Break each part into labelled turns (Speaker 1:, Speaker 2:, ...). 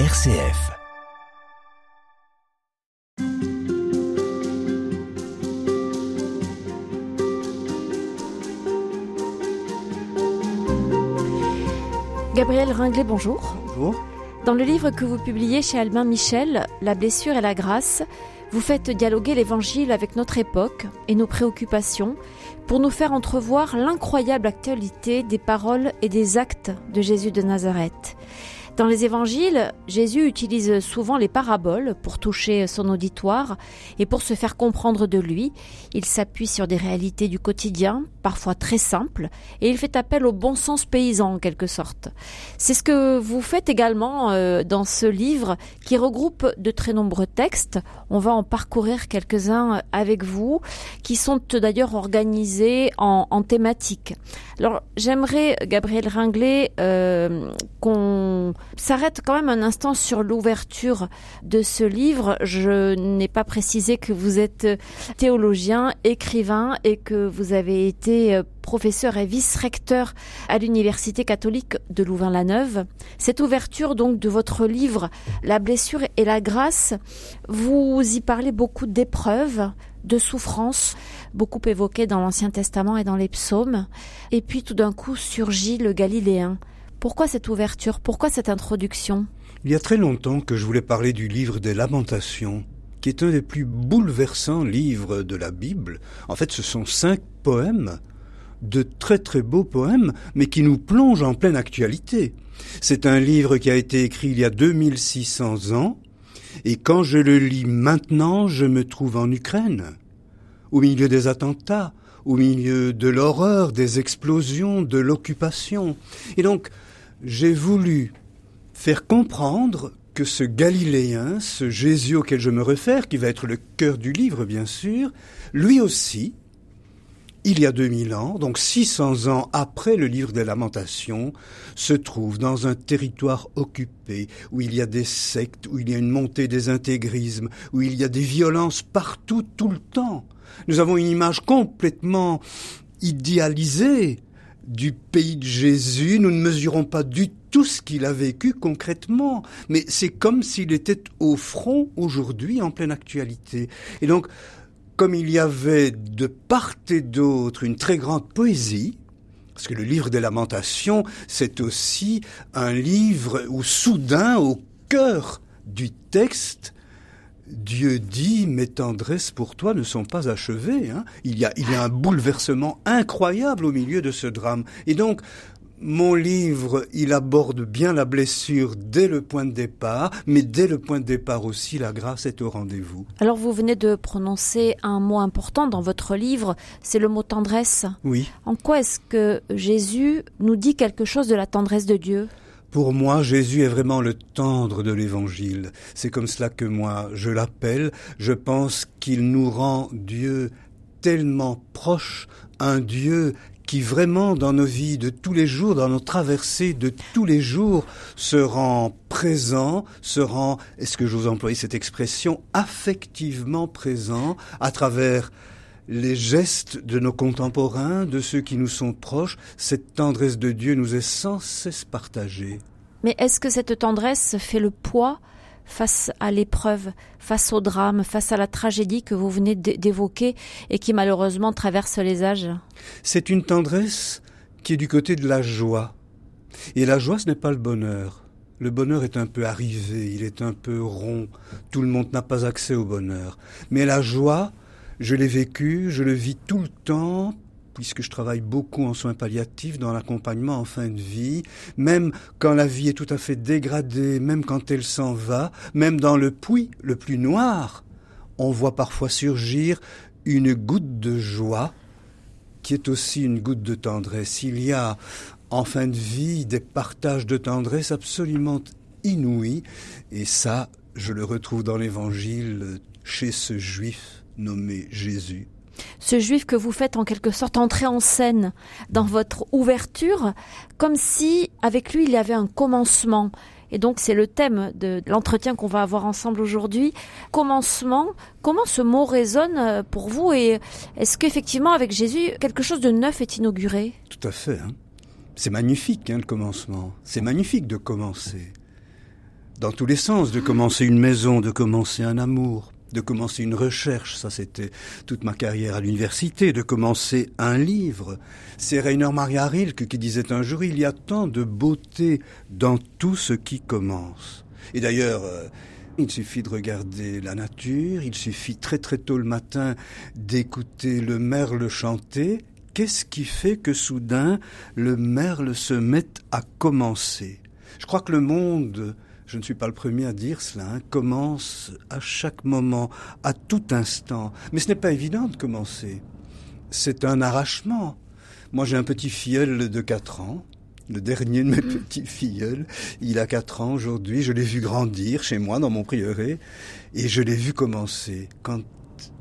Speaker 1: RCF.
Speaker 2: Gabriel Ringlet, bonjour.
Speaker 3: Bonjour.
Speaker 2: Dans le livre que vous publiez chez Albin Michel, La blessure et la grâce, vous faites dialoguer l'Évangile avec notre époque et nos préoccupations pour nous faire entrevoir l'incroyable actualité des paroles et des actes de Jésus de Nazareth. Dans les évangiles, Jésus utilise souvent les paraboles pour toucher son auditoire et pour se faire comprendre de lui. Il s'appuie sur des réalités du quotidien, parfois très simples, et il fait appel au bon sens paysan en quelque sorte. C'est ce que vous faites également euh, dans ce livre qui regroupe de très nombreux textes. On va en parcourir quelques-uns avec vous, qui sont d'ailleurs organisés en, en thématiques. Alors j'aimerais, Gabriel Ringlet, euh, qu'on s'arrête quand même un instant sur l'ouverture de ce livre. Je n'ai pas précisé que vous êtes théologien, écrivain et que vous avez été professeur et vice-recteur à l'Université catholique de Louvain-la-Neuve. Cette ouverture donc de votre livre La blessure et la grâce, vous y parlez beaucoup d'épreuves, de souffrances, beaucoup évoquées dans l'Ancien Testament et dans les psaumes. Et puis tout d'un coup surgit le Galiléen. Pourquoi cette ouverture? Pourquoi cette introduction?
Speaker 3: Il y a très longtemps que je voulais parler du livre des lamentations, qui est un des plus bouleversants livres de la Bible. En fait, ce sont cinq poèmes, de très très beaux poèmes, mais qui nous plongent en pleine actualité. C'est un livre qui a été écrit il y a 2600 ans, et quand je le lis maintenant, je me trouve en Ukraine, au milieu des attentats, au milieu de l'horreur, des explosions, de l'occupation. Et donc, j'ai voulu faire comprendre que ce Galiléen, ce Jésus auquel je me réfère, qui va être le cœur du livre bien sûr, lui aussi, il y a 2000 ans, donc 600 ans après le livre des lamentations, se trouve dans un territoire occupé, où il y a des sectes, où il y a une montée des intégrismes, où il y a des violences partout, tout le temps. Nous avons une image complètement idéalisée du pays de Jésus, nous ne mesurons pas du tout ce qu'il a vécu concrètement, mais c'est comme s'il était au front aujourd'hui en pleine actualité. Et donc, comme il y avait de part et d'autre une très grande poésie, parce que le livre des lamentations, c'est aussi un livre où soudain, au cœur du texte, Dieu dit, mes tendresses pour toi ne sont pas achevées. Hein. Il, y a, il y a un bouleversement incroyable au milieu de ce drame. Et donc, mon livre, il aborde bien la blessure dès le point de départ, mais dès le point de départ aussi, la grâce est au rendez-vous.
Speaker 2: Alors vous venez de prononcer un mot important dans votre livre, c'est le mot tendresse.
Speaker 3: Oui.
Speaker 2: En quoi est-ce que Jésus nous dit quelque chose de la tendresse de Dieu?
Speaker 3: Pour moi, Jésus est vraiment le tendre de l'Évangile. C'est comme cela que moi je l'appelle. Je pense qu'il nous rend Dieu tellement proche, un Dieu qui vraiment dans nos vies de tous les jours, dans nos traversées de tous les jours, se rend présent, se rend, est-ce que je vous emploie cette expression, affectivement présent à travers les gestes de nos contemporains, de ceux qui nous sont proches, cette tendresse de Dieu nous est sans cesse partagée.
Speaker 2: Mais est-ce que cette tendresse fait le poids face à l'épreuve, face au drame, face à la tragédie que vous venez d'évoquer et qui malheureusement traverse les âges?
Speaker 3: C'est une tendresse qui est du côté de la joie. Et la joie, ce n'est pas le bonheur. Le bonheur est un peu arrivé, il est un peu rond, tout le monde n'a pas accès au bonheur. Mais la joie, je l'ai vécu, je le vis tout le temps, puisque je travaille beaucoup en soins palliatifs, dans l'accompagnement en fin de vie, même quand la vie est tout à fait dégradée, même quand elle s'en va, même dans le puits le plus noir, on voit parfois surgir une goutte de joie qui est aussi une goutte de tendresse. Il y a en fin de vie des partages de tendresse absolument inouïs, et ça, je le retrouve dans l'Évangile chez ce juif nommé Jésus.
Speaker 2: Ce juif que vous faites en quelque sorte entrer en scène dans votre ouverture, comme si avec lui il y avait un commencement. Et donc c'est le thème de l'entretien qu'on va avoir ensemble aujourd'hui. Commencement, comment ce mot résonne pour vous et est-ce qu'effectivement avec Jésus quelque chose de neuf est inauguré?
Speaker 3: Tout à fait. Hein. C'est magnifique hein, le commencement. C'est magnifique de commencer. dans tous les sens, de commencer une maison, de commencer un amour, de commencer une recherche, ça c'était toute ma carrière à l'université, de commencer un livre. C'est Rainer Maria Rilke qui disait un jour, il y a tant de beauté dans tout ce qui commence. Et d'ailleurs, euh, il suffit de regarder la nature, il suffit très très tôt le matin d'écouter le merle chanter. Qu'est-ce qui fait que soudain le merle se met à commencer? Je crois que le monde je ne suis pas le premier à dire cela, hein, commence à chaque moment, à tout instant. Mais ce n'est pas évident de commencer. C'est un arrachement. Moi, j'ai un petit filleul de 4 ans, le dernier de mes mm. petits filleuls. Il a 4 ans aujourd'hui. Je l'ai vu grandir chez moi, dans mon prieuré, et je l'ai vu commencer. Quand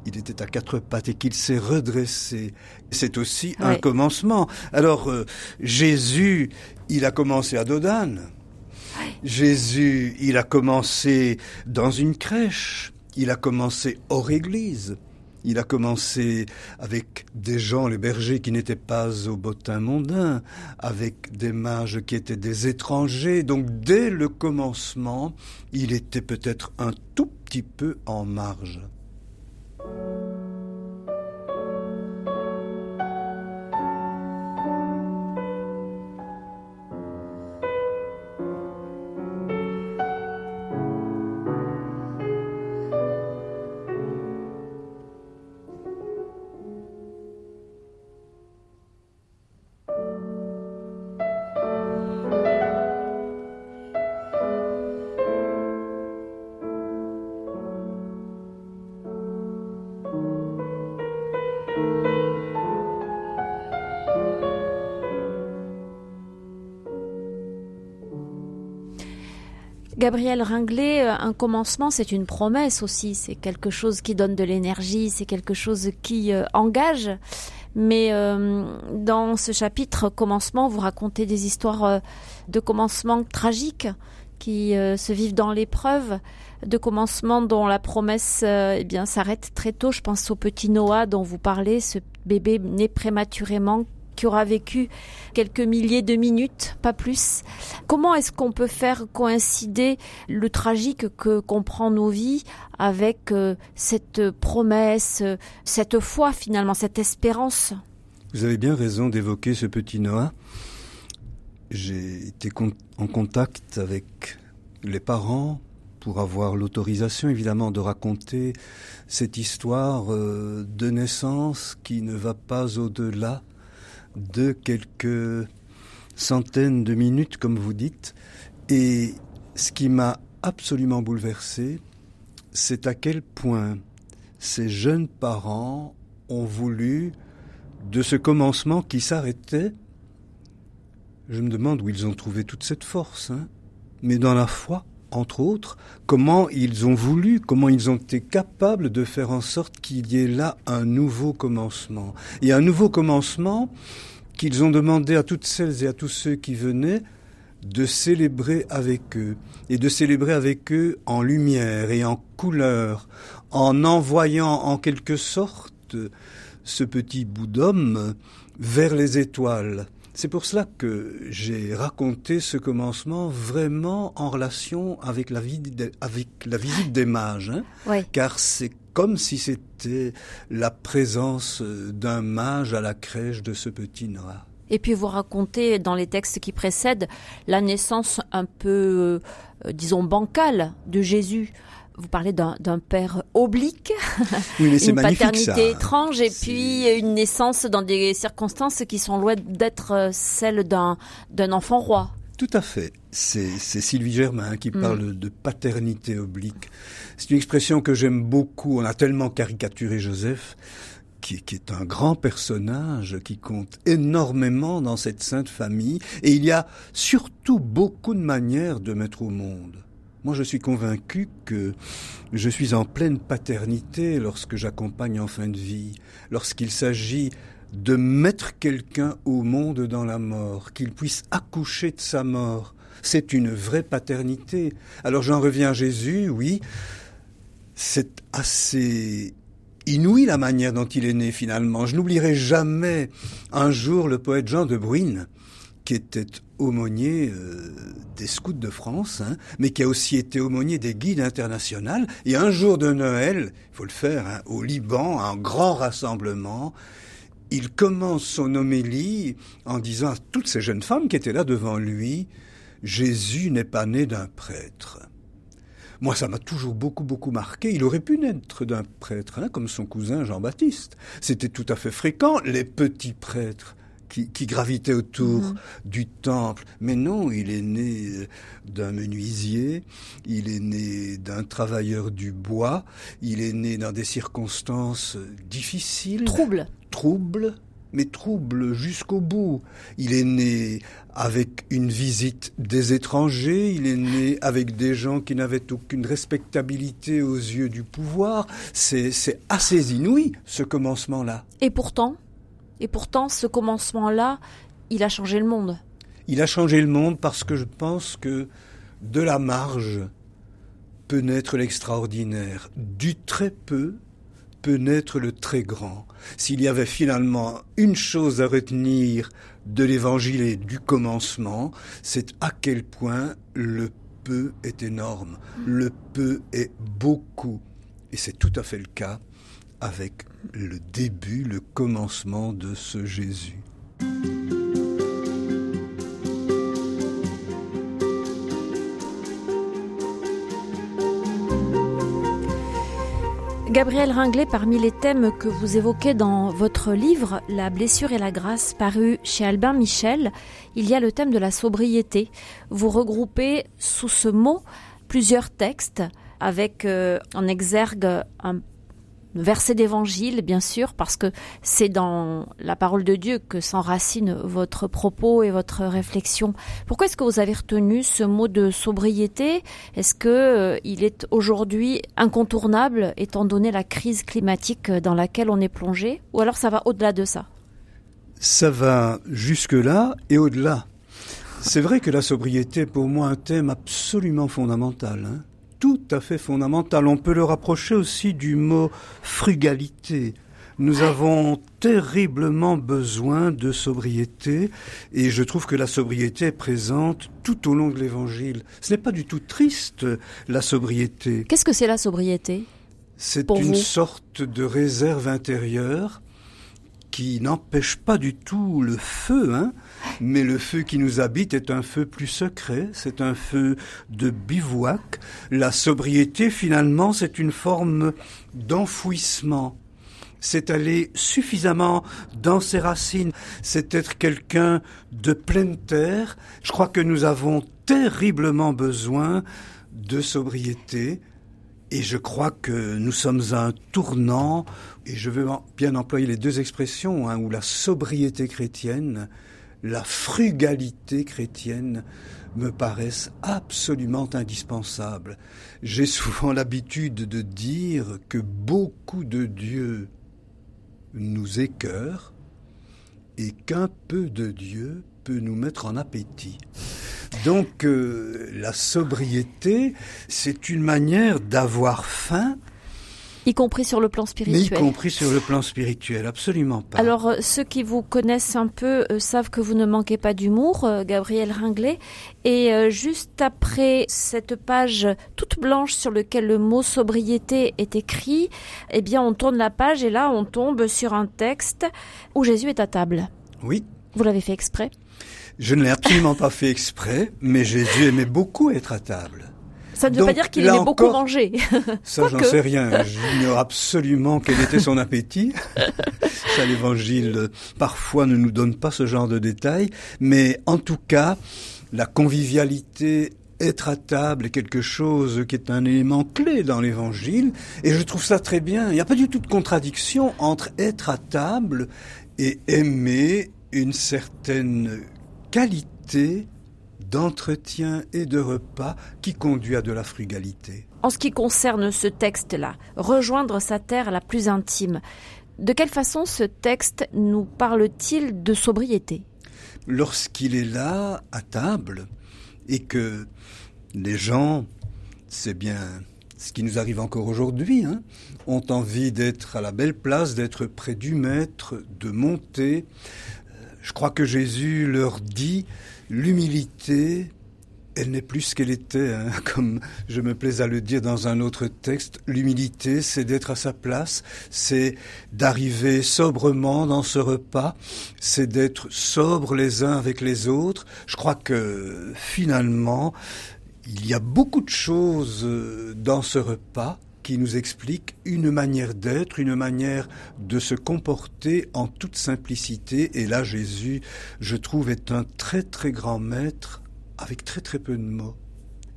Speaker 3: il était à quatre pattes et qu'il s'est redressé. C'est aussi un commencement. Alors, euh, Jésus, il a commencé à Dodane. Jésus, il a commencé dans une crèche, il a commencé hors église, il a commencé avec des gens, les bergers, qui n'étaient pas au bottin mondain, avec des mages qui étaient des étrangers. Donc dès le commencement, il était peut-être un tout petit peu en marge.
Speaker 2: Gabriel Ringlet, euh, un commencement, c'est une promesse aussi, c'est quelque chose qui donne de l'énergie, c'est quelque chose qui euh, engage. Mais euh, dans ce chapitre commencement, vous racontez des histoires de commencement tragiques qui se vivent dans l'épreuve, de commencement dont la promesse eh bien s'arrête très tôt. Je pense au petit Noah dont vous parlez, ce bébé né prématurément qui aura vécu quelques milliers de minutes, pas plus. Comment est-ce qu'on peut faire coïncider le tragique que comprend nos vies avec euh, cette promesse, cette foi finalement, cette espérance?
Speaker 3: Vous avez bien raison d'évoquer ce petit Noah. J'ai été en contact avec les parents pour avoir l'autorisation évidemment de raconter cette histoire euh, de naissance qui ne va pas au-delà de quelques centaines de minutes, comme vous dites. Et ce qui m'a absolument bouleversé, c'est à quel point ces jeunes parents ont voulu, de ce commencement qui s'arrêtait, je me demande où ils ont trouvé toute cette force, hein, mais dans la foi, entre autres, comment ils ont voulu, comment ils ont été capables de faire en sorte qu'il y ait là un nouveau commencement. Et un nouveau commencement qu'ils ont demandé à toutes celles et à tous ceux qui venaient de célébrer avec eux, et de célébrer avec eux en lumière et en couleur, en envoyant en quelque sorte ce petit bout d'homme vers les étoiles. C'est pour cela que j'ai raconté ce commencement vraiment en relation avec la, vie avec la visite des mages, hein. car c'est comme si c'était la présence d'un mage à la crèche de ce petit Noah.
Speaker 2: Et puis vous racontez dans les textes qui précèdent la naissance un peu, euh, disons, bancale de Jésus vous parlez d'un père oblique, une paternité étrange et puis une naissance dans des circonstances qui sont loin d'être euh, celles d'un enfant roi.
Speaker 3: Tout à fait. C'est Sylvie Germain qui mm. parle de paternité oblique. C'est une expression que j'aime beaucoup. On a tellement caricaturé Joseph, qui, qui, est un grand personnage, qui compte énormément dans cette sainte famille. Et il y a surtout beaucoup de manières de mettre au monde. Moi, je suis convaincu que je suis en pleine paternité lorsque j'accompagne en fin de vie, lorsqu'il s'agit de mettre quelqu'un au monde dans la mort, qu'il puisse accoucher de sa mort. C'est une vraie paternité. Alors j'en reviens à Jésus, oui, c'est assez inouï la manière dont il est né finalement. Je n'oublierai jamais un jour le poète Jean de Bruyne qui était aumônier euh, des scouts de France, hein, mais qui a aussi été aumônier des guides internationaux. Et un jour de Noël, il faut le faire, hein, au Liban, un grand rassemblement, il commence son homélie en disant à toutes ces jeunes femmes qui étaient là devant lui, Jésus n'est pas né d'un prêtre. Moi, ça m'a toujours beaucoup, beaucoup marqué. Il aurait pu naître d'un prêtre, hein, comme son cousin Jean-Baptiste. C'était tout à fait fréquent, les petits prêtres qui, gravitaient autour mhm. du temple. Mais non, il est né euh, d'un menuisier, il est né d'un travailleur du bois, il est né dans des circonstances difficiles.
Speaker 2: Troubles.
Speaker 3: Troubles mais troubles jusqu'au bout. Il est né avec une visite des étrangers, il est né avec des gens qui n'avaient aucune respectabilité aux yeux du pouvoir. C'est assez inouï, ce commencement-là.
Speaker 2: Et pourtant, et pourtant, ce commencement-là, il a changé le monde.
Speaker 3: Il a changé le monde parce que je pense que de la marge peut naître l'extraordinaire. Du très peu peut naître le très grand. S'il y avait finalement une chose à retenir de l'évangile et du commencement, c'est à quel point le peu est énorme, le peu est beaucoup. Et c'est tout à fait le cas avec le début, le commencement de ce Jésus.
Speaker 2: Gabriel Ringlet, parmi les thèmes que vous évoquez dans votre livre La blessure et la grâce, paru chez Albin Michel, il y a le thème de la sobriété. Vous regroupez sous ce mot plusieurs textes avec euh, en exergue un verset d'évangile, bien sûr, parce que c'est dans la parole de Dieu que s'enracine votre propos et votre réflexion. Pourquoi est-ce que vous avez retenu ce mot de sobriété? Est-ce que euh, il est aujourd'hui incontournable étant donné la crise climatique dans laquelle on est plongé? Ou alors ça va au-delà de ça?
Speaker 3: Ça va jusque-là et au-delà. C'est vrai que la sobriété est pour moi un thème absolument fondamental. Hein tout à fait fondamental. On peut le rapprocher aussi du mot frugalité. Nous avons terriblement besoin de sobriété et je trouve que la sobriété est présente tout au long de l'évangile. Ce n'est pas du tout triste, la sobriété.
Speaker 2: Qu'est-ce que c'est la sobriété?
Speaker 3: C'est une sorte de réserve intérieure qui n'empêche pas du tout le feu, hein, mais le feu qui nous habite est un feu plus secret, c'est un feu de bivouac. La sobriété, finalement, c'est une forme d'enfouissement. C'est aller suffisamment dans ses racines, c'est être quelqu'un de pleine terre. Je crois que nous avons terriblement besoin de sobriété, et je crois que nous sommes à un tournant, et je veux bien employer les deux expressions, hein, où la sobriété chrétienne, la frugalité chrétienne me paraissent absolument indispensables. J'ai souvent l'habitude de dire que beaucoup de Dieu nous écœurent et qu'un peu de Dieu peut nous mettre en appétit. Donc euh, la sobriété, c'est une manière d'avoir faim.
Speaker 2: Y compris sur le plan spirituel.
Speaker 3: y compris sur le plan spirituel, absolument pas.
Speaker 2: Alors, euh, ceux qui vous connaissent un peu euh, savent que vous ne manquez pas d'humour, Gabriel Ringlet. Et juste après cette page toute blanche sur laquelle le mot sobriété est écrit, eh bien, on tourne la page et là, on tombe sur un texte où Jésus est à table.
Speaker 3: Oui.
Speaker 2: Vous l'avez fait exprès?
Speaker 3: Je ne l'ai absolument pas fait exprès, mais Jésus aimait beaucoup être à table.
Speaker 2: Ça ne veut pas dire qu'il aimait beaucoup manger.
Speaker 3: Ça, j'en sais rien. J'ignore absolument quel était son appétit. ça, l'évangile, parfois, ne nous donne pas ce genre de détails. Mais en tout cas, la convivialité, être à table est quelque chose qui est un élément clé dans l'évangile. Et je trouve ça très bien. Il n'y a pas du tout de contradiction entre être à table et aimer une certaine qualité d'entretien et de repas qui conduit à de la frugalité.
Speaker 2: En ce qui concerne ce texte-là, rejoindre sa terre la plus intime, de quelle façon ce texte nous parle-t-il de sobriété?
Speaker 3: Lorsqu'il est là, à table, et que les gens, c'est bien ce qui nous arrive encore aujourd'hui, hein, ont envie d'être à la belle place, d'être près du maître, de monter, Je crois que Jésus leur dit, l'humilité, elle n'est plus ce qu'elle était, hein, comme je me plais à le dire dans un autre texte. L'humilité, c'est d'être à sa place, c'est d'arriver sobrement dans ce repas, c'est d'être sobre les uns avec les autres. Je crois que finalement, il y a beaucoup de choses euh, dans ce repas qui nous expliquent une manière d'être, une manière de se comporter en toute simplicité. Et là, Jésus, je trouve, est un très très grand maître avec très très peu de mots.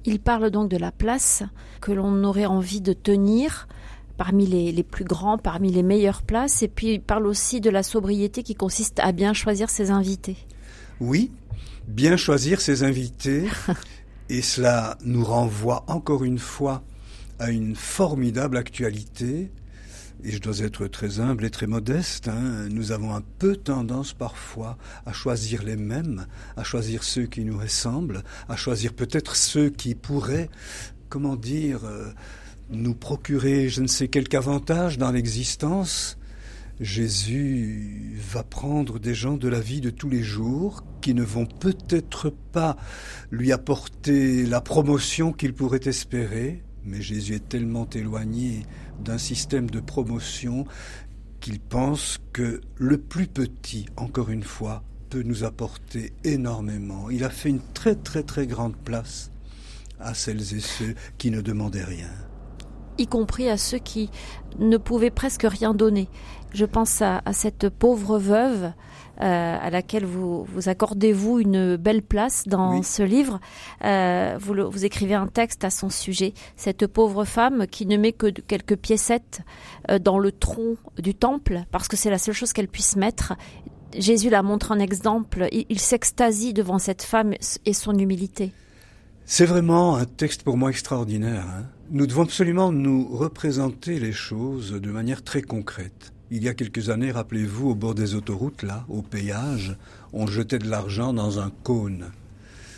Speaker 2: Il parle donc de la place que l'on aurait envie de tenir parmi les, les, plus grands, parmi les meilleures places, et puis il parle aussi de la sobriété qui consiste à bien choisir ses invités.
Speaker 3: Oui, bien choisir ses invités, et cela nous renvoie encore une fois à une formidable actualité, et je dois être très humble et très modeste, hein, nous avons un peu tendance parfois à choisir les mêmes, à choisir ceux qui nous ressemblent, à choisir peut-être ceux qui pourraient, comment dire, euh, nous procurer je ne sais quel avantage dans l'existence. Jésus va prendre des gens de la vie de tous les jours qui ne vont peut-être pas lui apporter la promotion qu'il pourrait espérer, mais Jésus est tellement éloigné d'un système de promotion qu'il pense que le plus petit, encore une fois, peut nous apporter énormément. Il a fait une très très très grande place à celles et ceux qui ne demandaient rien.
Speaker 2: Y compris à ceux qui ne pouvaient presque rien donner. Je pense à, à cette pauvre veuve euh, à laquelle vous, vous accordez-vous une belle place dans ce livre. Euh, vous, vous, écrivez un texte à son sujet. Cette pauvre femme qui ne met que quelques piécettes euh, dans le tronc du temple, parce que c'est la seule chose qu'elle puisse mettre. Jésus la montre en exemple. Il, il s'extasie devant cette femme et son humilité.
Speaker 3: C'est vraiment un texte pour moi extraordinaire. Hein nous devons absolument nous représenter les choses de manière très concrète. Il y a quelques années, rappelez-vous, au bord des autoroutes, là, au péage, on jetait de l'argent dans un cône.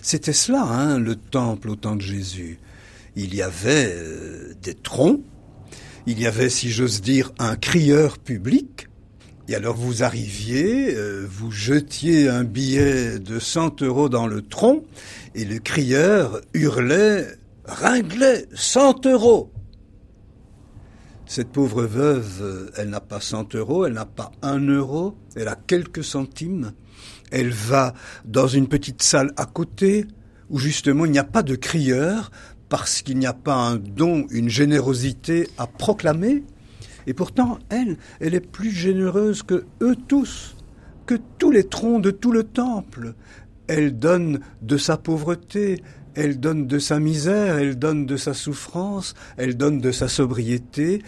Speaker 3: C'était cela, hein, le temple au temps de Jésus. Il y avait euh, des troncs, il y avait, si j'ose dire, un crieur public, et alors vous arriviez, euh, vous jetiez un billet de 100 euros dans le tronc, et le crieur hurlait, ringlait 100 euros. Cette pauvre veuve, elle n'a pas 100 euros, elle n'a pas un euro, elle a quelques centimes. Elle va dans une petite salle à côté où justement il n'y a pas de crieur parce qu'il n'y a pas un don, une générosité à proclamer. Et pourtant, elle, elle est plus généreuse que eux tous, que tous les troncs de tout le temple. Elle donne de sa pauvreté, elle donne de sa misère, elle donne de sa souffrance, elle donne de sa sobriété.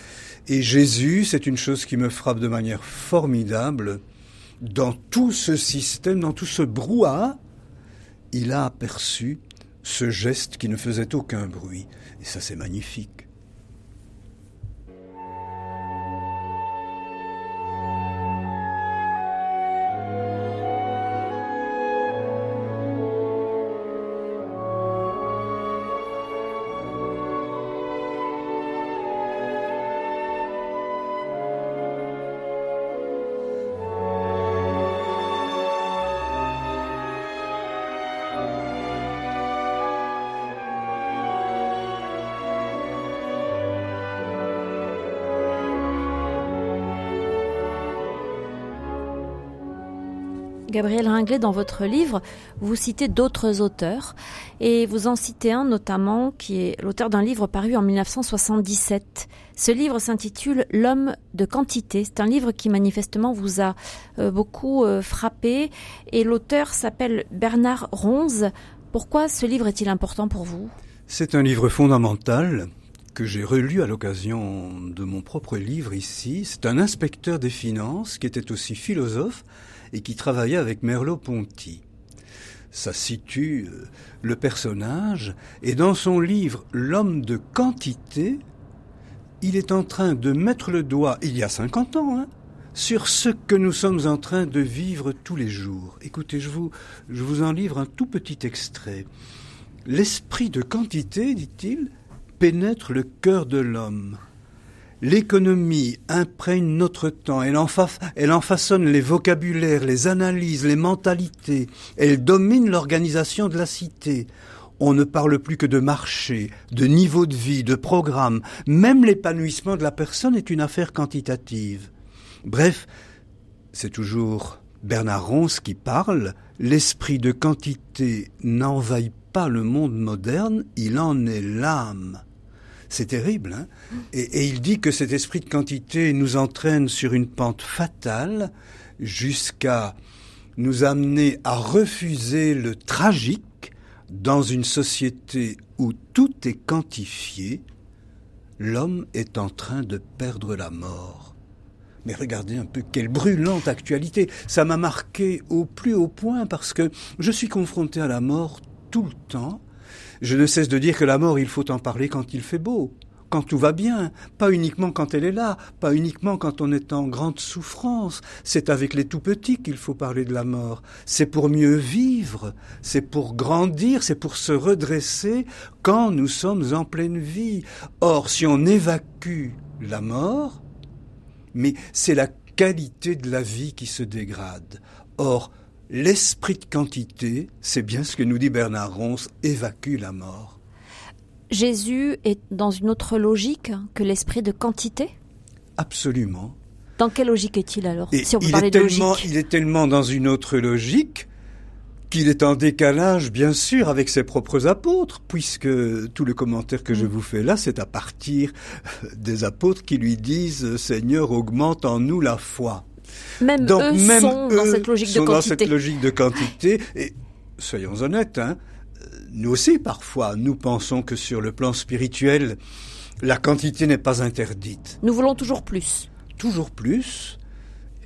Speaker 3: Et Jésus, c'est une chose qui me frappe de manière formidable, dans tout ce système, dans tout ce brouhaha, il a aperçu ce geste qui ne faisait aucun bruit. Et ça, c'est magnifique.
Speaker 2: Dans votre livre, vous citez d'autres auteurs et vous en citez un notamment qui est l'auteur d'un livre paru en 1977. Ce livre s'intitule L'homme de quantité. C'est un livre qui manifestement vous a euh, beaucoup euh, frappé et l'auteur s'appelle Bernard Ronze. Pourquoi ce livre est-il important pour vous?
Speaker 3: C'est un livre fondamental que j'ai relu à l'occasion de mon propre livre ici. C'est un inspecteur des finances qui était aussi philosophe et qui travaillait avec Merleau-Ponty. Ça situe euh, le personnage, et dans son livre L'homme de quantité, il est en train de mettre le doigt, il y a 50 ans, hein, sur ce que nous sommes en train de vivre tous les jours. Écoutez, vous, je vous en livre un tout petit extrait. L'esprit de quantité, dit-il, pénètre le cœur de l'homme. L'économie imprègne notre temps, elle en, elle en, façonne les vocabulaires, les analyses, les mentalités, elle domine l'organisation de la cité. On ne parle plus que de marché, de niveau de vie, de programme, même l'épanouissement de la personne est une affaire quantitative. Bref, c'est toujours Bernard Ronce qui parle, l'esprit de quantité n'envahit pas le monde moderne, il en est l'âme. C'est terrible. Hein et, il dit que cet esprit de quantité nous entraîne sur une pente fatale jusqu'à nous amener à refuser le tragique dans une société où tout est quantifié. L'homme est en train de perdre la mort. Mais regardez un peu quelle brûlante actualité. Ça m'a marqué au plus haut point parce que je suis confronté à la mort tout le temps je ne cesse de dire que la mort, il faut en parler quand il fait beau, quand tout va bien, pas uniquement quand elle est là, pas uniquement quand on est en grande souffrance. C'est avec les tout petits qu'il faut parler de la mort. C'est pour mieux vivre, c'est pour grandir, c'est pour se redresser quand nous sommes en pleine vie. Or, si on évacue la mort, mais c'est la qualité de la vie qui se dégrade. Or, L'esprit de quantité, c'est bien ce que nous dit Bernard Ronce, évacue la mort.
Speaker 2: Jésus est dans une autre logique que l'esprit de quantité?
Speaker 3: Absolument.
Speaker 2: Dans quelle logique est-il alors
Speaker 3: si on peut il, est tellement, il est tellement dans une autre logique qu'il est en décalage, bien sûr, avec ses propres apôtres, puisque tout le commentaire que je mm. vous fais là, c'est à partir des apôtres qui lui disent Seigneur, augmente en nous la foi.
Speaker 2: Même eux sont dans cette logique de quantité.
Speaker 3: dans cette logique de quantité. Et soyons honnêtes, hein, nous aussi parfois, nous pensons que sur le plan spirituel, la quantité n'est pas interdite.
Speaker 2: Nous voulons toujours plus.
Speaker 3: Toujours plus,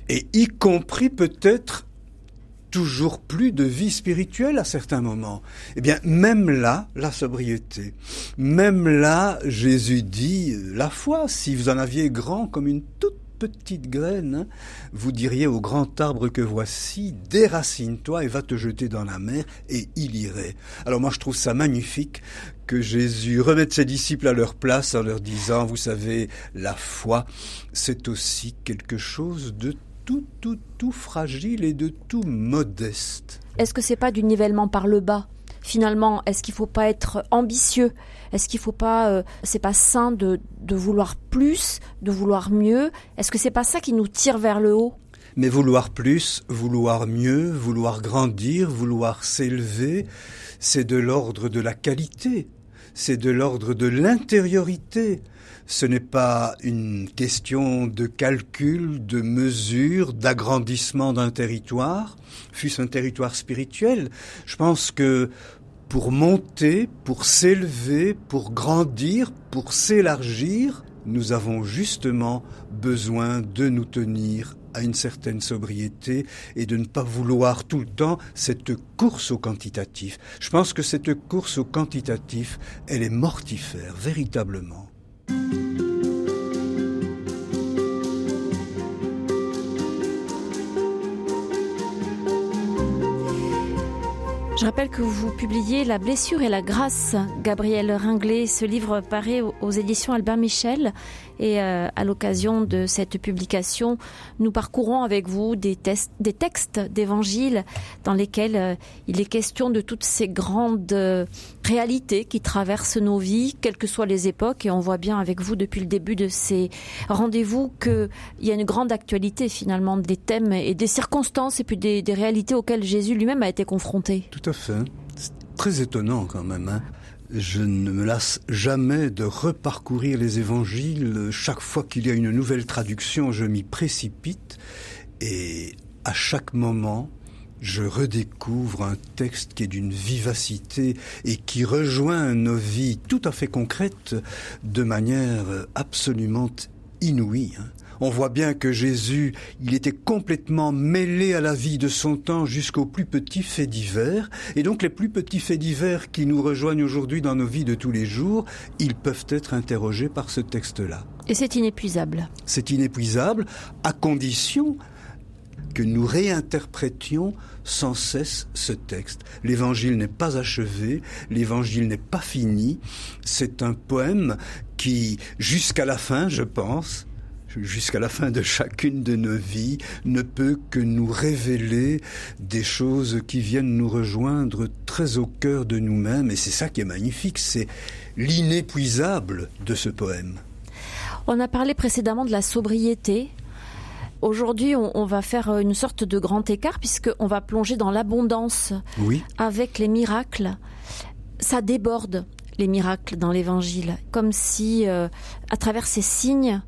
Speaker 3: et y compris peut-être toujours plus de vie spirituelle à certains moments. Eh bien, même là, la sobriété, même là, Jésus dit, la foi, si vous en aviez grand comme une toute petite graine, hein, vous diriez au grand arbre que voici, déracine-toi et va te jeter dans la mer, et il irait. Alors moi je trouve ça magnifique que Jésus remette ses disciples à leur place en leur disant, vous savez, la foi, c'est aussi quelque chose de tout, tout, tout fragile et de tout modeste.
Speaker 2: Est-ce que c'est pas du nivellement par le bas? Finalement Est-ce qu'il faut pas être ambitieux? Est-ce qu'il faut pas euh, c'est pas sain de, de vouloir plus, de vouloir mieux? Est-ce que c'est pas ça qui nous tire vers le haut?
Speaker 3: Mais vouloir plus, vouloir mieux, vouloir grandir, vouloir s'élever, c'est de l'ordre de la qualité, c'est de l'ordre de l'intériorité. Ce n'est pas une question de calcul, de mesure, d'agrandissement d'un territoire, fût-ce un territoire spirituel. Je pense que pour monter, pour s'élever, pour grandir, pour s'élargir, nous avons justement besoin de nous tenir à une certaine sobriété et de ne pas vouloir tout le temps cette course au quantitatif. Je pense que cette course au quantitatif, elle est mortifère, véritablement.
Speaker 2: Je rappelle que vous publiez La blessure et la grâce, Gabriel Ringlet. Ce livre paraît aux éditions Albert Michel. Et euh, à l'occasion de cette publication, nous parcourons avec vous des, des textes d'évangile dans lesquels euh, il est question de toutes ces grandes euh, réalités qui traversent nos vies, quelles que soient les époques. Et on voit bien avec vous depuis le début de ces rendez-vous qu'il y a une grande actualité finalement des thèmes et des circonstances et puis des, des réalités auxquelles Jésus lui-même a été confronté.
Speaker 3: Tout à fait. C'est très étonnant quand même. Hein je ne me lasse jamais de reparcourir les évangiles. Chaque fois qu'il y a une nouvelle traduction, je m'y précipite et à chaque moment, je redécouvre un texte qui est d'une vivacité et qui rejoint nos vies tout à fait concrètes de manière absolument inouïe. On voit bien que Jésus, il était complètement mêlé à la vie de son temps jusqu'aux plus petits faits divers. Et donc les plus petits faits divers qui nous rejoignent aujourd'hui dans nos vies de tous les jours, ils peuvent être interrogés par ce texte-là.
Speaker 2: Et c'est inépuisable.
Speaker 3: C'est inépuisable à condition que nous réinterprétions sans cesse ce texte. L'évangile n'est pas achevé, l'évangile n'est pas fini, c'est un poème qui, jusqu'à la fin, je pense, jusqu'à la fin de chacune de nos vies, ne peut que nous révéler des choses qui viennent nous rejoindre très au cœur de nous-mêmes. Et c'est ça qui est magnifique, c'est l'inépuisable de ce poème.
Speaker 2: On a parlé précédemment de la sobriété. Aujourd'hui, on, va faire une sorte de grand écart puisqu'on va plonger dans l'abondance
Speaker 3: oui.
Speaker 2: avec les miracles. Ça déborde les miracles dans l'Évangile, comme si, euh, à travers ces signes,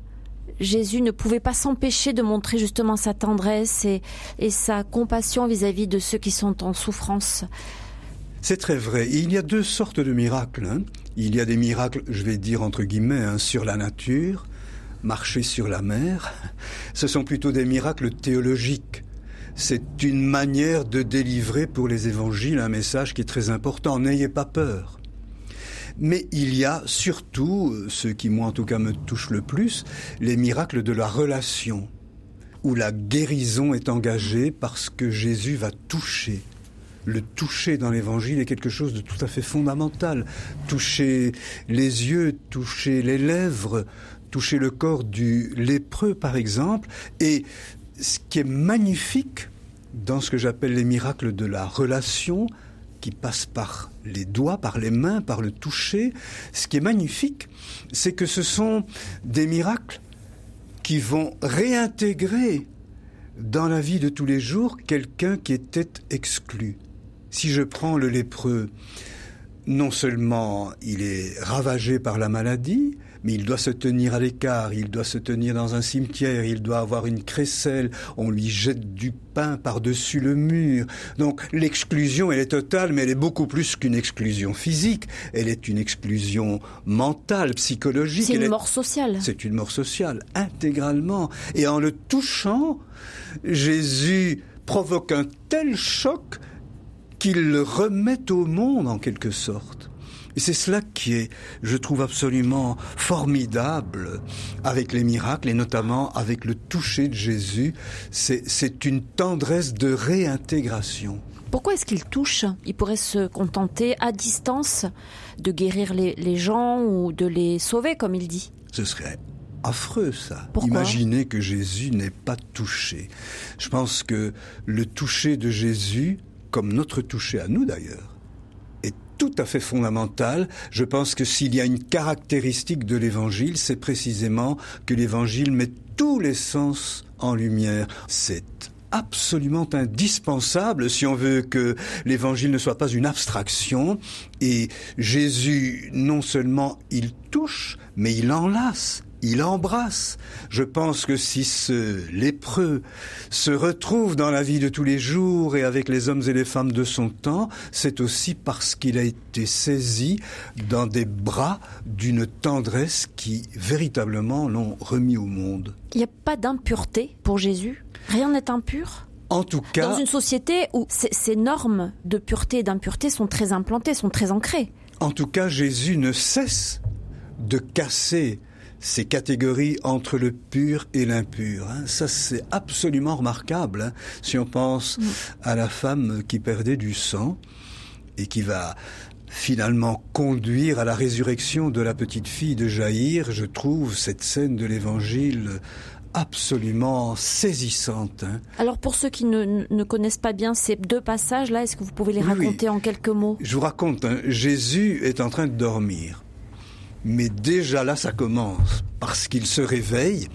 Speaker 2: Jésus ne pouvait pas s'empêcher de montrer justement sa tendresse et, sa compassion vis-à-vis de ceux qui sont en souffrance.
Speaker 3: C'est très vrai. Il y a deux sortes de miracles. Hein. Il y a des miracles, je vais dire entre guillemets, hein, sur la nature, marcher sur la mer. Ce sont plutôt des miracles théologiques. C'est une manière de délivrer pour les évangiles un message qui est très important. N'ayez pas peur. Mais il y a surtout, ce qui moi en tout cas me touche le plus, les miracles de la relation, où la guérison est engagée parce que Jésus va toucher. Le toucher dans l'évangile est quelque chose de tout à fait fondamental. Toucher les yeux, toucher les lèvres, toucher le corps du lépreux par exemple. Et ce qui est magnifique dans ce que j'appelle les miracles de la relation, qui par les doigts, par les mains, par le toucher. Ce qui est magnifique, c'est que ce sont des miracles qui vont réintégrer dans la vie de tous les jours quelqu'un qui était exclu. Si je prends le lépreux, non seulement il est ravagé par la maladie, mais il doit se tenir à l'écart, il doit se tenir dans un cimetière, il doit avoir une crécelle, on lui jette du pain par-dessus le mur. Donc l'exclusion, elle est totale, mais elle est beaucoup plus qu'une exclusion physique, elle est une exclusion mentale, psychologique.
Speaker 2: C'est une mort sociale.
Speaker 3: C'est une mort sociale, intégralement. Et en le touchant, Jésus provoque un tel choc qu'il le remet au monde en quelque sorte. Et c'est cela qui est, je trouve absolument formidable avec les miracles et notamment avec le toucher de Jésus. C'est une tendresse de réintégration.
Speaker 2: Pourquoi est-ce qu'il touche? Il pourrait se contenter à distance de guérir les, gens ou de les sauver, comme il dit?
Speaker 3: Ce serait affreux ça.
Speaker 2: Pourquoi?
Speaker 3: Imaginez que Jésus n'est pas touché. Je pense que le toucher de Jésus, comme notre toucher à nous d'ailleurs, tout à fait fondamental. Je pense que s'il y a une caractéristique de l'évangile, c'est précisément que l'évangile met tous les sens en lumière. C'est absolument indispensable si on veut que l'évangile ne soit pas une abstraction. Et Jésus, non seulement il touche, mais il enlace il embrasse. Je pense que si ce lépreux se retrouve dans la vie de tous les jours et avec les hommes et les femmes de son temps, c'est aussi parce qu'il a été saisi dans des bras d'une tendresse qui véritablement l'ont remis au monde.
Speaker 2: Il n'y a pas d'impureté pour Jésus? Rien n'est impur?
Speaker 3: En tout cas,
Speaker 2: dans une société où ces normes de pureté et d'impureté sont très implantées, sont très ancrées.
Speaker 3: En tout cas, Jésus ne cesse de casser ces catégories entre le pur et l'impur. Hein. Ça, c'est absolument remarquable. Hein. Si on pense à la femme qui perdait du sang et qui va finalement conduire à la résurrection de la petite fille de Jaïr, je trouve cette scène de l'Évangile absolument saisissante. Hein.
Speaker 2: Alors pour ceux qui ne, connaissent pas bien ces deux passages-là, est-ce que vous pouvez les raconter en quelques mots?
Speaker 3: Je vous raconte, Jésus est en train de dormir. Mais déjà là, ça commence, parce qu'il se réveille,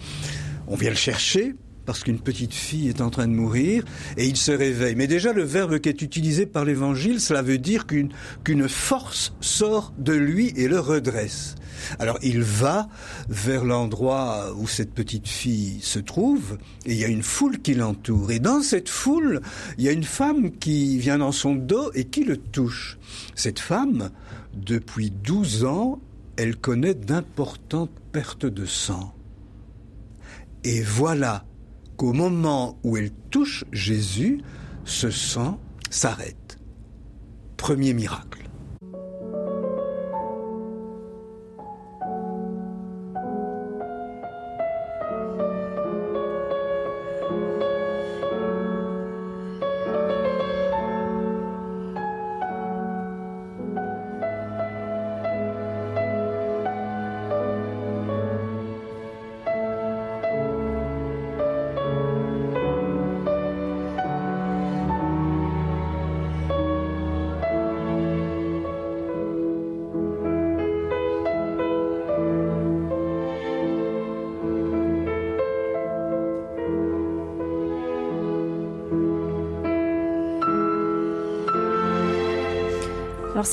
Speaker 3: on vient le chercher, parce qu'une petite fille est en train de mourir, et il se réveille. Mais déjà, le verbe qui est utilisé par l'Évangile, cela veut dire qu'une force sort de lui et le redresse. Alors il va vers l'endroit où cette petite fille se trouve, et il y a une foule qui l'entoure. Et dans cette foule, il y a une femme qui vient dans son dos et qui le touche. Cette femme, depuis douze ans, elle connaît d'importantes pertes de sang. Et voilà qu'au moment où elle touche Jésus, ce sang s'arrête. Premier miracle.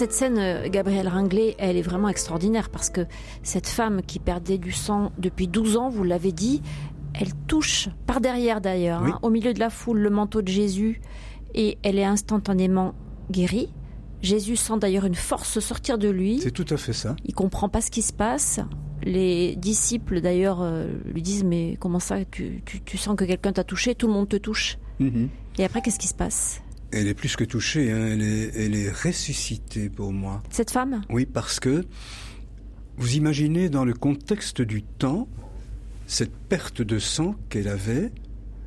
Speaker 2: Cette scène, euh, Gabrielle Ringlet, elle est vraiment extraordinaire parce que cette femme qui perdait du sang depuis 12 ans, vous l'avez dit, elle touche par derrière d'ailleurs, hein, au milieu de la foule, le manteau de Jésus et elle est instantanément guérie. Jésus sent d'ailleurs une force sortir de lui.
Speaker 3: C'est tout à fait ça.
Speaker 2: Il comprend pas ce qui se passe. Les disciples d'ailleurs euh, lui disent mais comment ça tu, sens que quelqu'un t'a touché? Tout le monde te touche. Mm-hmm. Et après qu'est-ce qui se passe?
Speaker 3: Elle est plus que touchée, hein. elle, est, elle est ressuscitée pour moi.
Speaker 2: Cette femme?
Speaker 3: Oui, parce que vous imaginez dans le contexte du temps, cette perte de sang qu'elle avait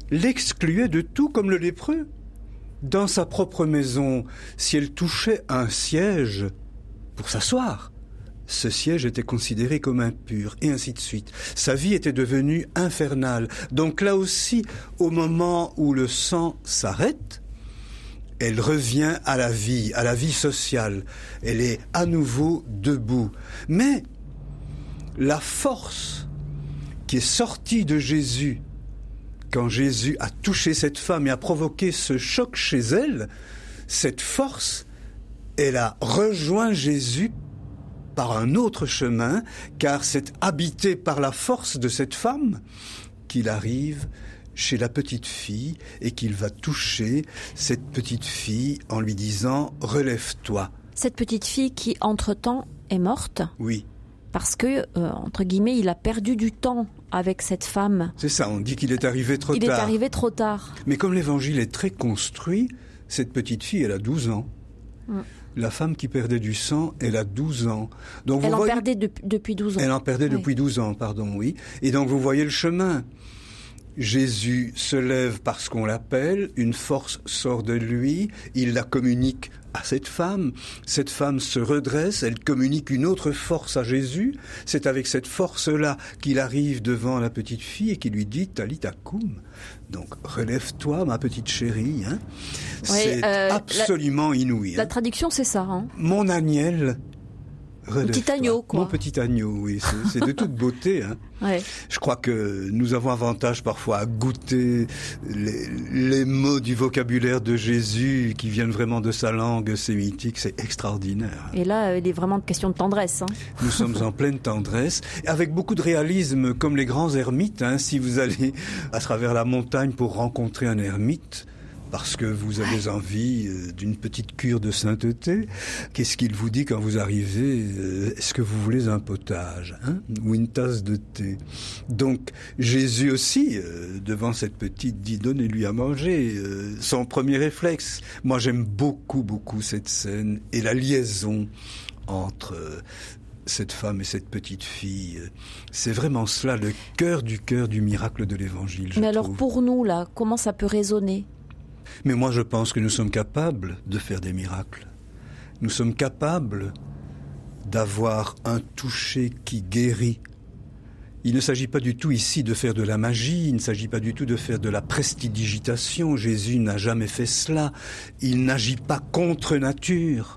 Speaker 3: l'excluait de tout comme le lépreux. Dans sa propre maison, si elle touchait un siège pour s'asseoir, ce siège était considéré comme impur, et ainsi de suite. Sa vie était devenue infernale. Donc là aussi, au moment où le sang s'arrête, elle revient à la vie, à la vie sociale. Elle est à nouveau debout. Mais la force qui est sortie de Jésus quand Jésus a touché cette femme et a provoqué ce choc chez elle, cette force, elle a rejoint Jésus par un autre chemin, car c'est habité par la force de cette femme qu'il arrive chez la petite fille et qu'il va toucher cette petite fille en lui disant Relève-toi.
Speaker 2: Cette petite fille qui, entre-temps, est morte
Speaker 3: Oui.
Speaker 2: Parce que, euh, entre guillemets, il a perdu du temps avec cette femme.
Speaker 3: C'est ça, on dit qu'il est arrivé trop
Speaker 2: tard. Il est arrivé trop tard.
Speaker 3: Mais comme l'évangile est très construit, cette petite fille, elle a 12 ans. Mm. La femme qui perdait du sang, elle a 12 ans.
Speaker 2: Donc elle en perdait depuis 12 ans.
Speaker 3: Elle en perdait depuis 12 ans, pardon, oui. Et donc vous voyez le chemin. Jésus se lève parce qu'on l'appelle, une force sort de lui, il la communique à cette femme, cette femme se redresse, elle communique une autre force à Jésus, c'est avec cette force-là qu'il arrive devant la petite fille et qui lui dit Talita cum. Donc relève-toi ma petite chérie. Hein. c'est euh, absolument inouï.
Speaker 2: La hein. traduction c'est ça. Hein.
Speaker 3: Mon Agnel
Speaker 2: petit agneau, quoi.
Speaker 3: Mon petit agneau, oui, c'est de toute beauté. Hein.
Speaker 2: Ouais.
Speaker 3: Je crois que nous avons avantage parfois à goûter les, les, mots du vocabulaire de Jésus qui viennent vraiment de sa langue sémitique. C'est extraordinaire.
Speaker 2: Et là, il est vraiment question de tendresse. Hein.
Speaker 3: Nous sommes en pleine tendresse, avec beaucoup de réalisme, comme les grands ermites. Hein. Si vous allez à travers la montagne pour rencontrer un ermite, parce que vous avez envie euh, d'une petite cure de sainteté. Qu'est-ce qu'il vous dit quand vous arrivez euh, Est-ce que vous voulez un potage hein ou une tasse de thé? Donc Jésus aussi, euh, devant cette petite, dit donnez-lui à manger. son premier réflexe. Moi j'aime beaucoup, beaucoup cette scène et la liaison entre cette femme et cette petite fille. C'est vraiment cela, le cœur du cœur du miracle de l'Évangile.
Speaker 2: Mais alors pour nous, là, comment ça peut résonner?
Speaker 3: Mais moi je pense que nous sommes capables de faire des miracles. Nous sommes capables d'avoir un toucher qui guérit. Il ne s'agit pas du tout ici de faire de la magie, il ne s'agit pas du tout de faire de la prestidigitation. Jésus n'a jamais fait cela. Il n'agit pas contre nature.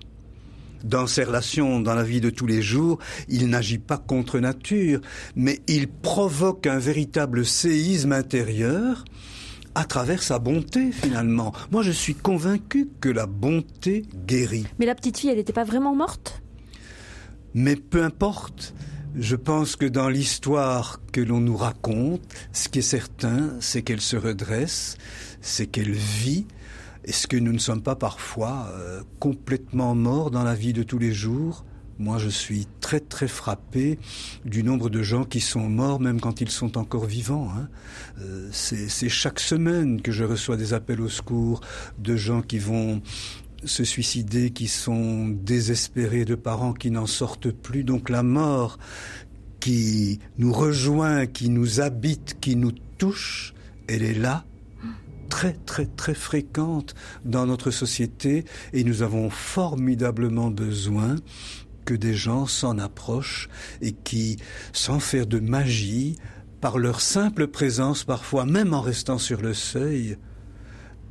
Speaker 3: Dans ses relations, dans la vie de tous les jours, il n'agit pas contre nature, mais il provoque un véritable séisme intérieur à travers sa bonté finalement. Moi je suis convaincu que la bonté guérit.
Speaker 2: Mais la petite fille, elle n'était pas vraiment morte?
Speaker 3: Mais peu importe. Je pense que dans l'histoire que l'on nous raconte, ce qui est certain, c'est qu'elle se redresse, c'est qu'elle vit. Est-ce que nous ne sommes pas parfois euh, complètement morts dans la vie de tous les jours moi, je suis très très frappé du nombre de gens qui sont morts même quand ils sont encore vivants. Hein. Euh, c'est chaque semaine que je reçois des appels au secours de gens qui vont se suicider, qui sont désespérés, de parents qui n'en sortent plus. Donc la mort qui nous rejoint, qui nous habite, qui nous touche, elle est là très très très fréquente dans notre société et nous avons formidablement besoin que des gens s'en approchent et qui, sans faire de magie, par leur simple présence, parfois même en restant sur le seuil,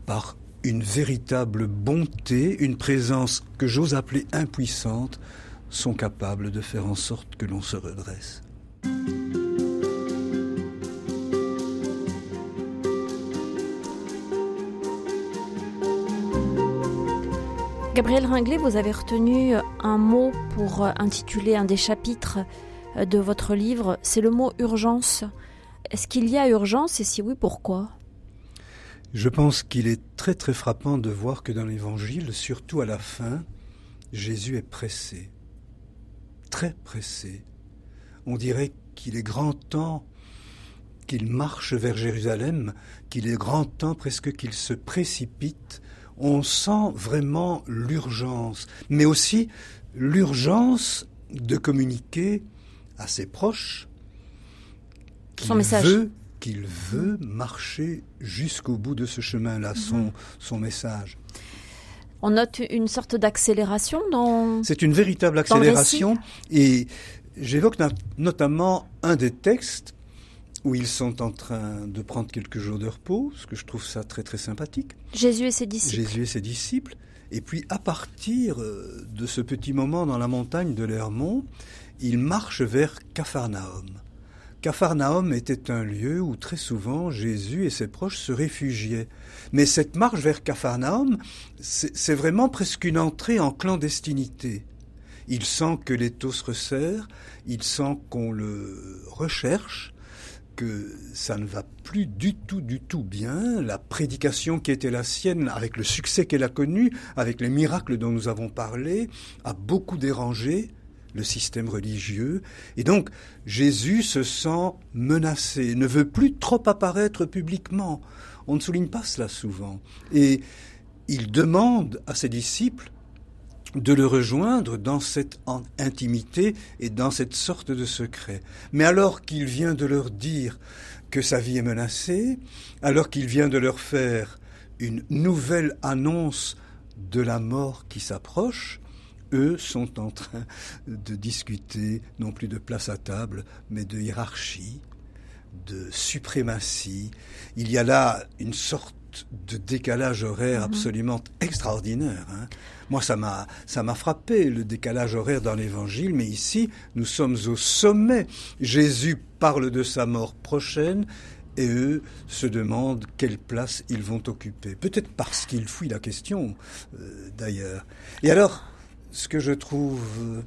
Speaker 3: par une véritable bonté, une présence que j'ose appeler impuissante, sont capables de faire en sorte que l'on se redresse.
Speaker 2: Gabriel Ringlet, vous avez retenu un mot pour intituler un des chapitres de votre livre, c'est le mot urgence. Est-ce qu'il y a urgence et si oui, pourquoi?
Speaker 3: Je pense qu'il est très très frappant de voir que dans l'Évangile, surtout à la fin, Jésus est pressé, très pressé. On dirait qu'il est grand temps qu'il marche vers Jérusalem, qu'il est grand temps presque qu'il se précipite on sent vraiment l'urgence, mais aussi l'urgence de communiquer à ses proches qu'il veut, qu'il veut marcher jusqu'au bout de ce chemin-là, mhm. son, son message.
Speaker 2: On note une sorte d'accélération dans.
Speaker 3: C'est une véritable accélération. Et j'évoque notamment un des textes où ils sont en train de prendre quelques jours de repos, ce que je trouve ça très très sympathique.
Speaker 2: Jésus et ses disciples.
Speaker 3: Jésus et ses disciples. Et puis à partir euh, de ce petit moment dans la montagne de l'Hermont, ils marchent vers Capharnaüm. Capharnaüm était un lieu où très souvent Jésus et ses proches se réfugiaient. Mais cette marche vers Capharnaüm, c'est vraiment presque une entrée en clandestinité. Il sent que l'étau se resserre, il sent qu'on le recherche, que ça ne va plus du tout, du tout bien. La prédication qui était la sienne, avec le succès qu'elle a connu, avec les miracles dont nous avons parlé, a beaucoup dérangé le système religieux. Et donc, Jésus se sent menacé, ne veut plus trop apparaître publiquement. On ne souligne pas cela souvent. Et il demande à ses disciples de le rejoindre dans cette intimité et dans cette sorte de secret. Mais alors qu'il vient de leur dire que sa vie est menacée, alors qu'il vient de leur faire une nouvelle annonce de la mort qui s'approche, eux sont en train de discuter non plus de place à table, mais de hiérarchie, de suprématie. Il y a là une sorte de décalage horaire mhm. absolument extraordinaire. Hein. Moi, ça m'a, ça m'a frappé, le décalage horaire dans l'évangile, mais ici, nous sommes au sommet. Jésus parle de sa mort prochaine et eux se demandent quelle place ils vont occuper. Peut-être parce qu'ils fouillent la question, euh, d'ailleurs. Et alors, ce que je trouve...
Speaker 2: Euh,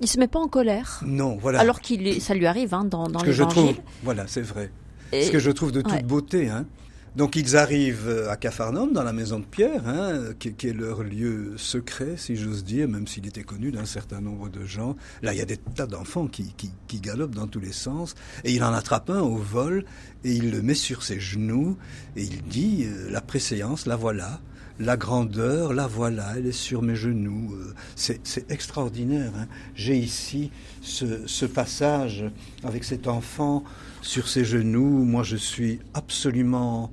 Speaker 2: il se met pas en colère.
Speaker 3: Non, voilà.
Speaker 2: Alors qu'il, ça lui arrive hein, dans, dans
Speaker 3: l'évangile. Voilà, c'est vrai. Ce que je trouve de toute beauté, hein, donc ils arrivent à Capharnaüm, dans la maison de Pierre, hein, qui, est leur lieu secret, si j'ose dire, même s'il était connu d'un certain nombre de gens. Là, il y a des tas d'enfants qui, qui, galopent dans tous les sens, et il en attrape un au vol, et il le met sur ses genoux, et il dit, euh, la préséance, la voilà, la grandeur, la voilà, elle est sur mes genoux. Euh, c'est extraordinaire. Hein. J'ai ici ce, passage avec cet enfant sur ses genoux. Moi, je suis absolument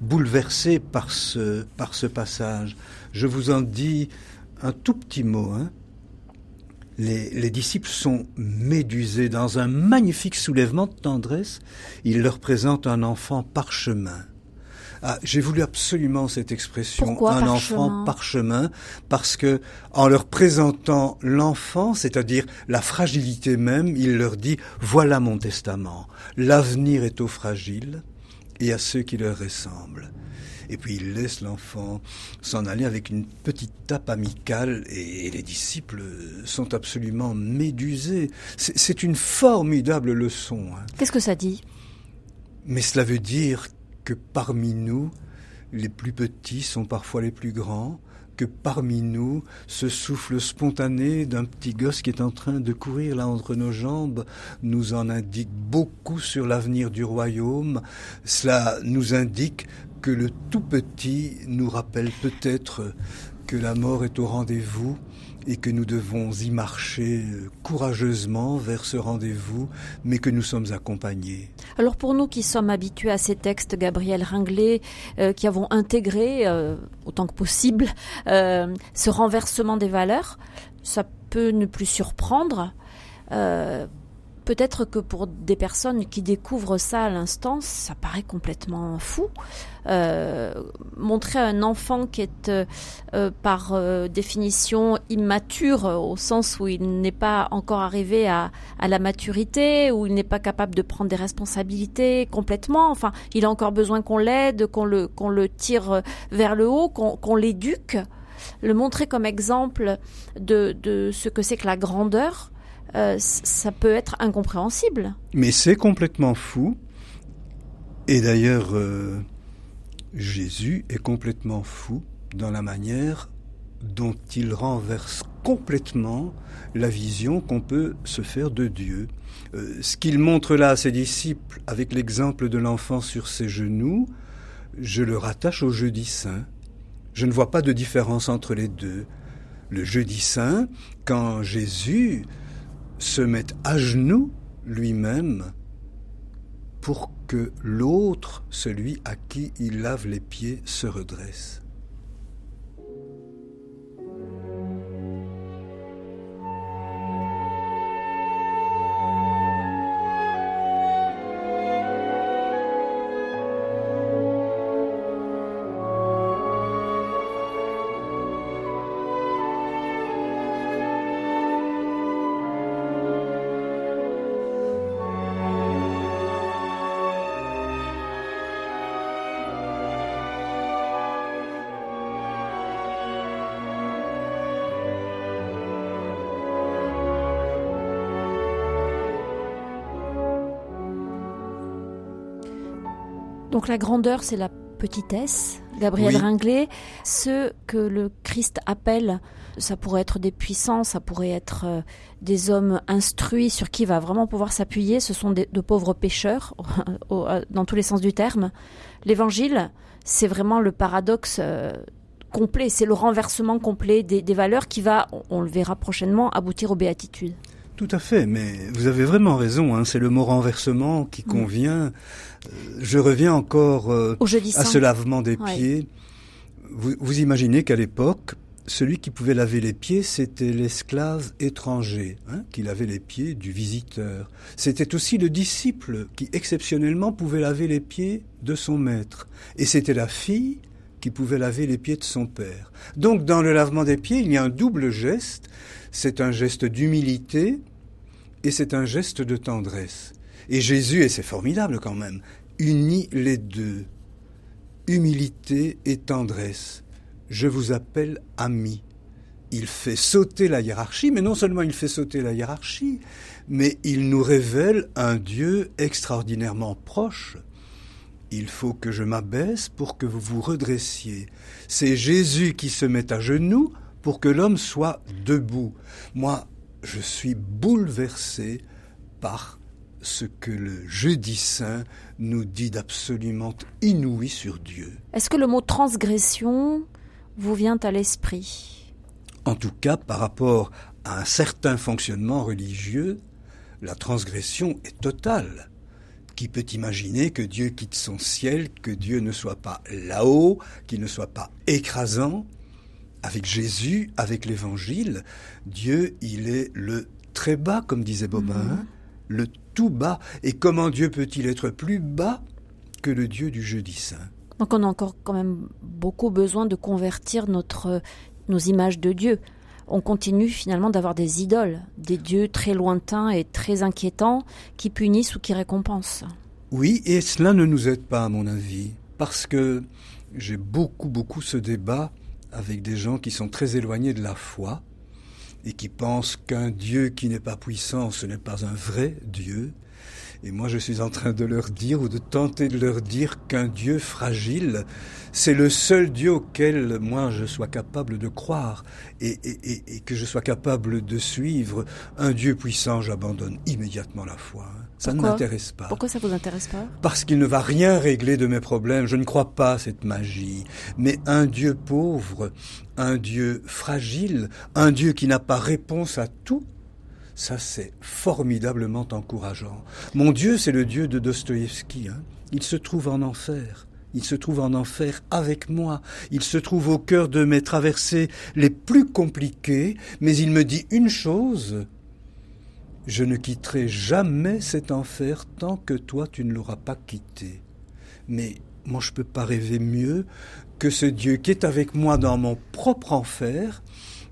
Speaker 3: bouleversé par ce, par ce passage. Je vous en dis un tout petit mot. Hein. Les, les, disciples sont médusés dans un magnifique soulèvement de tendresse. Il leur présente un enfant parchemin. Ah, j'ai voulu absolument cette expression,
Speaker 2: un
Speaker 3: enfant parchemin, parce que en leur présentant l'enfant, c'est-à-dire la fragilité même, il leur dit voilà mon testament. L'avenir est aux fragiles et à ceux qui leur ressemblent. Et puis il laisse l'enfant s'en aller avec une petite tape amicale et, les disciples sont absolument médusés. C'est une formidable leçon. Hein.
Speaker 2: Qu'est-ce que ça dit?
Speaker 3: Mais cela veut dire que parmi nous, les plus petits sont parfois les plus grands, que parmi nous, ce souffle spontané d'un petit gosse qui est en train de courir là entre nos jambes nous en indique beaucoup sur l'avenir du royaume. Cela nous indique que le tout petit nous rappelle peut-être que la mort est au rendez-vous et que nous devons y marcher euh, courageusement vers ce rendez-vous, mais que nous sommes accompagnés.
Speaker 2: Alors pour nous qui sommes habitués à ces textes, Gabriel Ringlet, euh, qui avons intégré euh, autant que possible ce renversement des valeurs, ça peut ne plus surprendre. Peut-être que pour des personnes qui découvrent ça à l'instant, ça paraît complètement fou. Euh, montrer un enfant qui est euh, euh, par définition immature, au sens où il n'est pas encore arrivé à, la maturité, où il n'est pas capable de prendre des responsabilités complètement. Enfin, il a encore besoin qu'on l'aide, qu'on le, qu'on le tire vers le haut, qu'on l'éduque. le montrer comme exemple de ce que c'est que la grandeur, euh, ça peut être incompréhensible.
Speaker 3: Mais c'est complètement fou. Et d'ailleurs, euh, Jésus est complètement fou dans la manière dont il renverse complètement la vision qu'on peut se faire de Dieu. Euh, ce qu'il montre là à ses disciples avec l'exemple de l'enfant sur ses genoux, je le rattache au jeudi saint. Je ne vois pas de différence entre les deux. Le jeudi saint, quand Jésus se met à genoux lui-même pour que l'autre, celui à qui il lave les pieds, se redresse.
Speaker 2: Donc la grandeur, c'est la petitesse. Gabriel Ringlet, ce que le Christ appelle, ça pourrait être des puissants, ça pourrait être euh, des hommes instruits sur qui il va vraiment pouvoir s'appuyer. Ce sont de pauvres pécheurs, dans tous les sens du terme. L'évangile, c'est vraiment le paradoxe euh, complet, c'est le renversement complet des, des valeurs qui va, on le verra prochainement, aboutir aux béatitudes.
Speaker 3: Tout à fait, mais vous avez vraiment raison, hein, c'est le mot renversement qui mm. convient. Euh, je reviens encore euh, à ce lavement des pieds. Vous, vous, imaginez qu'à l'époque, celui qui pouvait laver les pieds, c'était l'esclave étranger, hein, qui lavait les pieds du visiteur. C'était aussi le disciple qui exceptionnellement pouvait laver les pieds de son maître. Et c'était la fille qui pouvait laver les pieds de son père. Donc dans le lavement des pieds, il y a un double geste c'est un geste d'humilité et c'est un geste de tendresse. Et Jésus, et c'est formidable quand même, unit les deux. Humilité et tendresse. Je vous appelle ami. Il fait sauter la hiérarchie, mais non seulement il fait sauter la hiérarchie, mais il nous révèle un Dieu extraordinairement proche. Il faut que je m'abaisse pour que vous vous redressiez. C'est Jésus qui se met à genoux pour que l'homme soit debout. Moi, je suis bouleversé par ce que le jeudi saint nous dit d'absolument inouï sur Dieu.
Speaker 2: Est-ce que le mot transgression vous vient à l'esprit?
Speaker 3: En tout cas, par rapport à un certain fonctionnement religieux, la transgression est totale. Qui peut imaginer que Dieu quitte son ciel, que Dieu ne soit pas là-haut, qu'il ne soit pas écrasant avec Jésus, avec l'Évangile, Dieu, il est le très bas, comme disait Bobin, mhm. hein, le tout bas. Et comment Dieu peut-il être plus bas que le Dieu du jeudi saint?
Speaker 2: Donc on a encore quand même beaucoup besoin de convertir notre, nos images de Dieu. On continue finalement d'avoir des idoles, des dieux très lointains et très inquiétants qui punissent ou qui récompensent.
Speaker 3: Oui, et cela ne nous aide pas à mon avis, parce que j'ai beaucoup, beaucoup ce débat avec des gens qui sont très éloignés de la foi et qui pensent qu'un Dieu qui n'est pas puissant, ce n'est pas un vrai Dieu. Et moi, je suis en train de leur dire ou de tenter de leur dire qu'un Dieu fragile, c'est le seul Dieu auquel moi je sois capable de croire et, et, que je sois capable de suivre. Un Dieu puissant, j'abandonne immédiatement la foi. Ça ne m'intéresse pas.
Speaker 2: Pourquoi ça vous intéresse pas?
Speaker 3: Parce qu'il ne va rien régler de mes problèmes. Je ne crois pas à cette magie. Mais un Dieu pauvre, un Dieu fragile, un Dieu qui n'a pas réponse à tout, ça c'est formidablement encourageant. Mon Dieu, c'est le Dieu de Dostoïevski. Hein. Il se trouve en enfer. Il se trouve en enfer avec moi. Il se trouve au cœur de mes traversées les plus compliquées, mais il me dit une chose, je ne quitterai jamais cet enfer tant que toi tu ne l'auras pas quitté. Mais moi je ne peux pas rêver mieux que ce Dieu qui est avec moi dans mon propre enfer.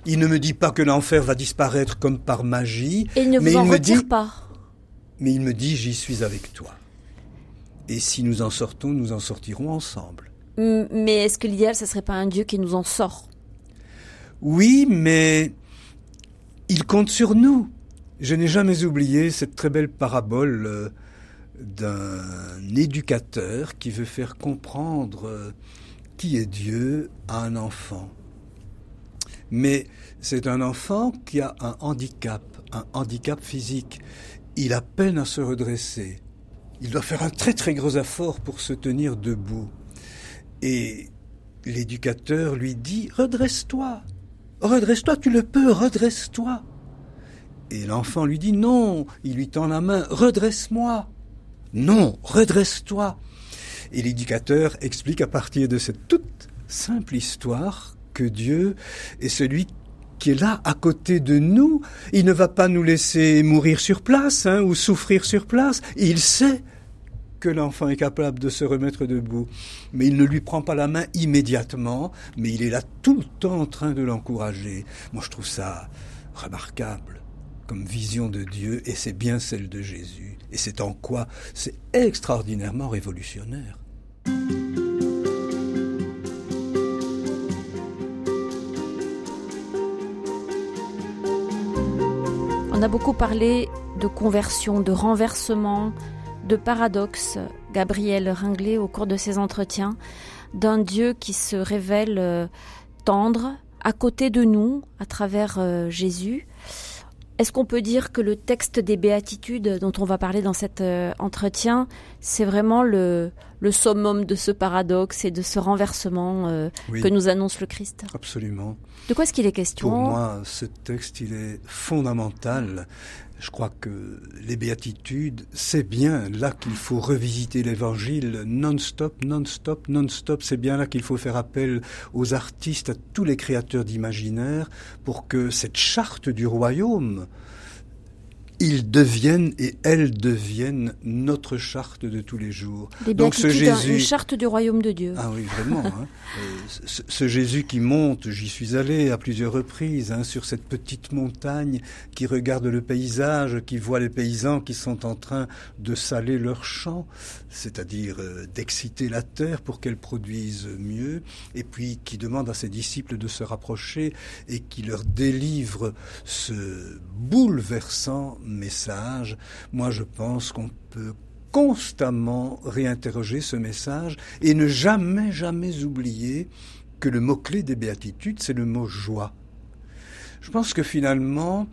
Speaker 3: Il ne me dit pas que l'enfer va disparaître comme par magie.
Speaker 2: Et il ne
Speaker 3: mais il
Speaker 2: me
Speaker 3: dit,
Speaker 2: pas.
Speaker 3: Mais il me dit j'y suis avec toi. Et si nous en sortons, nous en sortirons ensemble.
Speaker 2: Mais est-ce que l'idéal, ce serait pas un Dieu qui nous en sort?
Speaker 3: Oui, mais il compte sur nous. Je n'ai jamais oublié cette très belle parabole euh, d'un éducateur qui veut faire comprendre euh, qui est Dieu à un enfant. Mais c'est un enfant qui a un handicap, un handicap physique. Il a peine à se redresser. Il doit faire un très très gros effort pour se tenir debout. Et l'éducateur lui dit Redresse-toi, redresse-toi, tu le peux, redresse-toi. Et l'enfant lui dit Non, il lui tend la main Redresse-moi. Non, redresse-toi. Et l'éducateur explique à partir de cette toute simple histoire que Dieu est celui qui est là à côté de nous. Il ne va pas nous laisser mourir sur place hein, ou souffrir sur place. Il sait que l'enfant est capable de se remettre debout. Mais il ne lui prend pas la main immédiatement, mais il est là tout le temps en train de l'encourager. Moi, je trouve ça remarquable comme vision de Dieu, et c'est bien celle de Jésus. Et c'est en quoi c'est extraordinairement révolutionnaire.
Speaker 2: On a beaucoup parlé de conversion, de renversement, de paradoxe, Gabriel Ringlet, au cours de ses entretiens, d'un Dieu qui se révèle euh, tendre, à côté de nous, à travers euh, Jésus. Est-ce qu'on peut dire que le texte des béatitudes dont on va parler dans cet euh, entretien, c'est vraiment le, le summum de ce paradoxe et de ce renversement que nous annonce le Christ?
Speaker 3: Absolument.
Speaker 2: De quoi est-ce qu'il est question?
Speaker 3: Pour moi, ce texte, il est fondamental. Je crois que les béatitudes, c'est bien là qu'il faut revisiter l'évangile non-stop, non-stop, non-stop. C'est bien là qu'il faut faire appel aux artistes, à tous les créateurs d'imaginaire pour que cette charte du royaume, ils deviennent et elles deviennent notre charte de tous les jours.
Speaker 2: Donc ce Jésus, une charte du royaume de Dieu.
Speaker 3: Ah oui, vraiment. Hein. ce, Jésus qui monte, j'y suis allé à plusieurs reprises, hein, sur cette petite montagne, qui regarde le paysage, qui voit les paysans qui sont en train de saler leurs champs, c'est-à-dire euh, d'exciter la terre pour qu'elle produise mieux, et puis qui demande à ses disciples de se rapprocher et qui leur délivre ce bouleversant message, moi je pense qu'on peut constamment réinterroger ce message et ne jamais, jamais oublier que le mot-clé des béatitudes, c'est le mot joie. Je pense que finalement,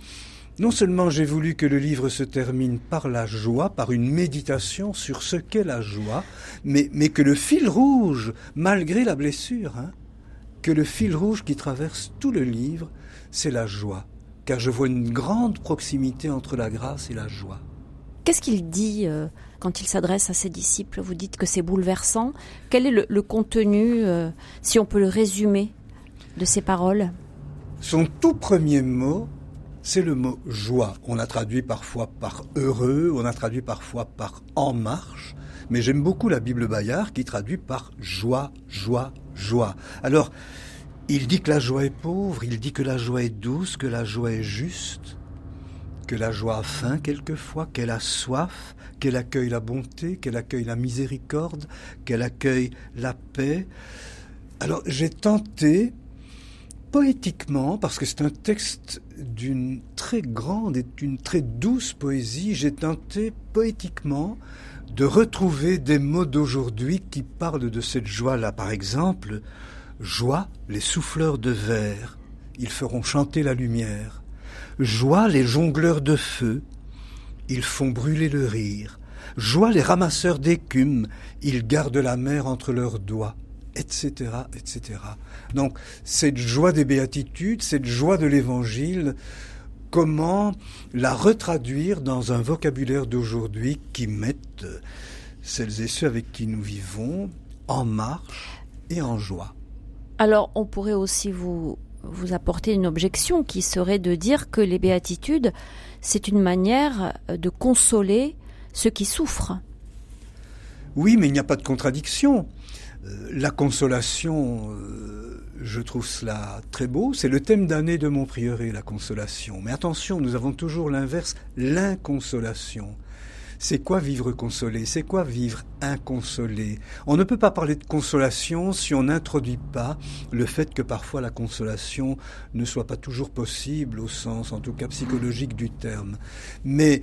Speaker 3: non seulement j'ai voulu que le livre se termine par la joie, par une méditation sur ce qu'est la joie, mais, que le fil rouge, malgré la blessure, hein, que le fil rouge qui traverse tout le livre, c'est la joie car je vois une grande proximité entre la grâce et la joie.
Speaker 2: Qu'est-ce qu'il dit euh, quand il s'adresse à ses disciples? Vous dites que c'est bouleversant. Quel est le, contenu, euh, si on peut le résumer, de ces paroles?
Speaker 3: Son tout premier mot, c'est le mot joie. On a traduit parfois par heureux, on a traduit parfois par en marche, mais j'aime beaucoup la Bible Bayard qui traduit par joie, joie, joie. Alors, il dit que la joie est pauvre, il dit que la joie est douce, que la joie est juste, que la joie a faim quelquefois, qu'elle a soif, qu'elle accueille la bonté, qu'elle accueille la miséricorde, qu'elle accueille la paix. Alors j'ai tenté, poétiquement, parce que c'est un texte d'une très grande et d'une très douce poésie, j'ai tenté poétiquement de retrouver des mots d'aujourd'hui qui parlent de cette joie-là. Par exemple, Joie les souffleurs de verre, ils feront chanter la lumière. Joie les jongleurs de feu, ils font brûler le rire. Joie les ramasseurs d'écume, ils gardent la mer entre leurs doigts, etc., etc. Donc, cette joie des béatitudes, cette joie de l'évangile, comment la retraduire dans un vocabulaire d'aujourd'hui qui mette celles et ceux avec qui nous vivons en marche et en joie?
Speaker 2: Alors, on pourrait aussi vous, vous apporter une objection qui serait de dire que les béatitudes, c'est une manière de consoler ceux qui souffrent.
Speaker 3: Oui, mais il n'y a pas de contradiction. Euh, la consolation, euh, je trouve cela très beau. C'est le thème d'année de mon prieuré, la consolation. Mais attention, nous avons toujours l'inverse, l'inconsolation. C'est quoi vivre consolé? C'est quoi vivre inconsolé? On ne peut pas parler de consolation si on n'introduit pas le fait que parfois la consolation ne soit pas toujours possible au sens, en tout cas psychologique du terme. Mais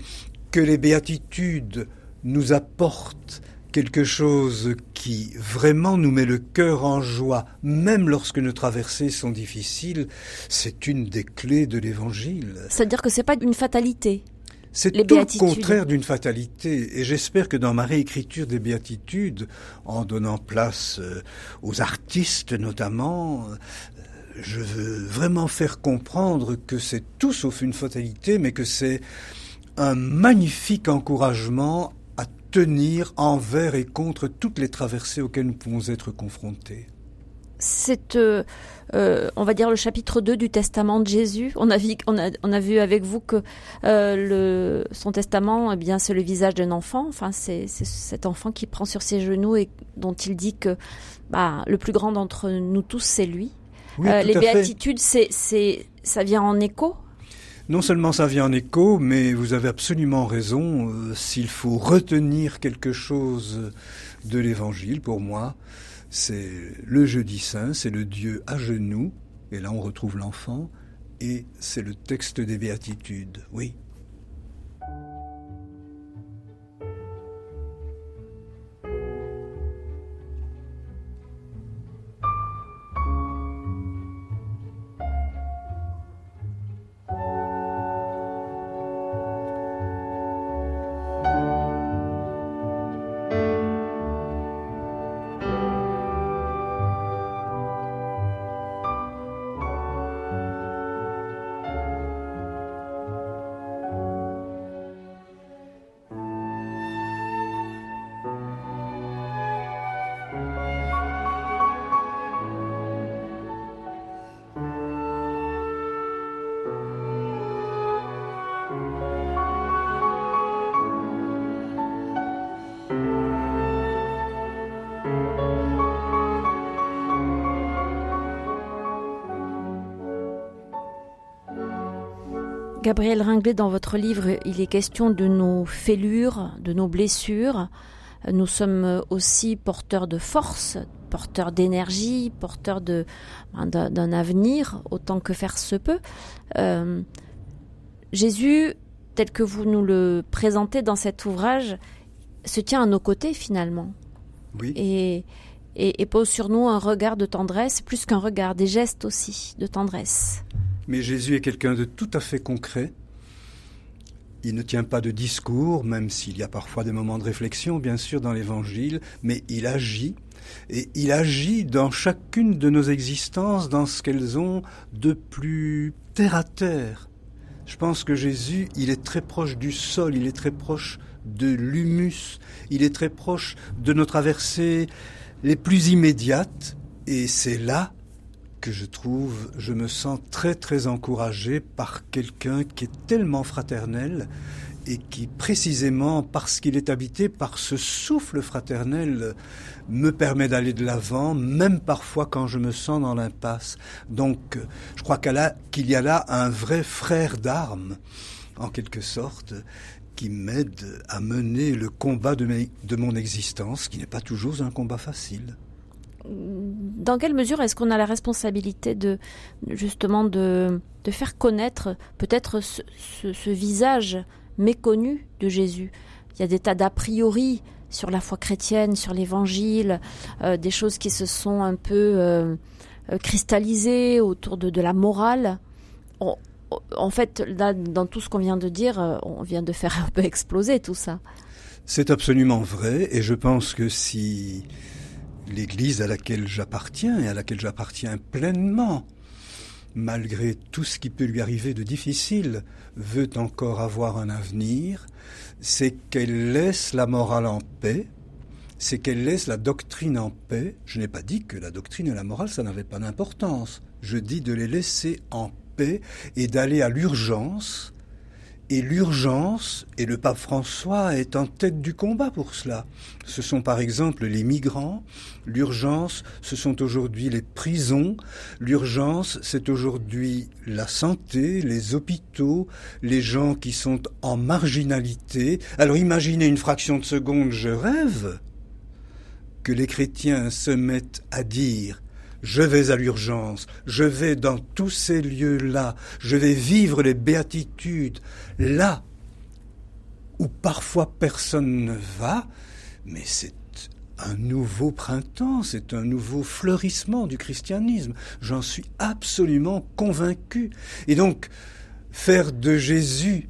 Speaker 3: que les béatitudes nous apportent quelque chose qui vraiment nous met le cœur en joie, même lorsque nos traversées sont difficiles, c'est une des clés de l'évangile.
Speaker 2: C'est-à-dire que c'est pas une fatalité.
Speaker 3: C'est tout le contraire d'une fatalité. Et j'espère que dans ma réécriture des béatitudes, en donnant place euh, aux artistes notamment, euh, je veux vraiment faire comprendre que c'est tout sauf une fatalité, mais que c'est un magnifique encouragement tenir envers et contre toutes les traversées auxquelles nous pouvons être confrontés.
Speaker 2: C'est, euh, euh, on va dire, le chapitre 2 du testament de Jésus. On a vu, on a, on a vu avec vous que euh, le, son testament, eh bien, c'est le visage d'un enfant. Enfin, c'est, cet enfant qui prend sur ses genoux et dont il dit que bah, le plus grand d'entre nous tous, c'est lui. les béatitudes, c'est, c'est, ça vient en écho?
Speaker 3: Non seulement ça vient en écho, mais vous avez absolument raison. Euh, s'il faut retenir quelque chose de l'Évangile, pour moi, c'est le jeudi saint, c'est le Dieu à genoux, et là on retrouve l'enfant, et c'est le texte des béatitudes, oui.
Speaker 2: Gabriel Ringlet, dans votre livre, il est question de nos fêlures, de nos blessures. Nous sommes aussi porteurs de force, porteurs d'énergie, porteurs de, ben, d'un avenir, autant que faire se peut. Euh, Jésus, tel que vous nous le présentez dans cet ouvrage, se tient à nos côtés finalement.
Speaker 3: Oui.
Speaker 2: Et, et pose sur nous un regard de tendresse, plus qu'un regard, des gestes aussi de tendresse.
Speaker 3: Mais Jésus est quelqu'un de tout à fait concret. Il ne tient pas de discours, même s'il y a parfois des moments de réflexion, bien sûr, dans l'Évangile, mais il agit. Et il agit dans chacune de nos existences, dans ce qu'elles ont de plus terre à terre. Je pense que Jésus, il est très proche du sol, il est très proche de l'humus, il est très proche de nos traversées les plus immédiates, et c'est là que je trouve, je me sens très très encouragé par quelqu'un qui est tellement fraternel et qui précisément parce qu'il est habité par ce souffle fraternel me permet d'aller de l'avant, même parfois quand je me sens dans l'impasse. Donc je crois qu'il y a là un vrai frère d'armes, en quelque sorte, qui m'aide à mener le combat de, de mon existence, qui n'est pas toujours un combat facile
Speaker 2: dans quelle mesure est-ce qu'on a la responsabilité de justement de, faire connaître peut-être ce, visage méconnu de Jésus? Il y a des tas d'a priori sur la foi chrétienne, sur l'Évangile, euh, des choses qui se sont un peu euh, euh, cristallisées autour de, de la morale. en fait, là, dans tout ce qu'on vient de dire, on vient de faire un peu exploser tout ça.
Speaker 3: C'est absolument vrai, et je pense que si l'Église à laquelle j'appartiens et à laquelle j'appartiens pleinement, malgré tout ce qui peut lui arriver de difficile, veut encore avoir un avenir, c'est qu'elle laisse la morale en paix, c'est qu'elle laisse la doctrine en paix. Je n'ai pas dit que la doctrine et la morale, ça n'avait pas d'importance. Je dis de les laisser en paix et d'aller à l'urgence Et l'urgence, et le pape François est en tête du combat pour cela. Ce sont par exemple les migrants, l'urgence, ce sont aujourd'hui les prisons, l'urgence, c'est aujourd'hui la santé, les hôpitaux, les gens qui sont en marginalité. Alors imaginez une fraction de seconde, je rêve, que les chrétiens se mettent à dire je vais à l'urgence, je vais dans tous ces lieux-là, je vais vivre les béatitudes là où parfois personne ne va, mais c'est un nouveau printemps, c'est un nouveau fleurissement du christianisme. J'en suis absolument convaincu. Et donc, faire de Jésus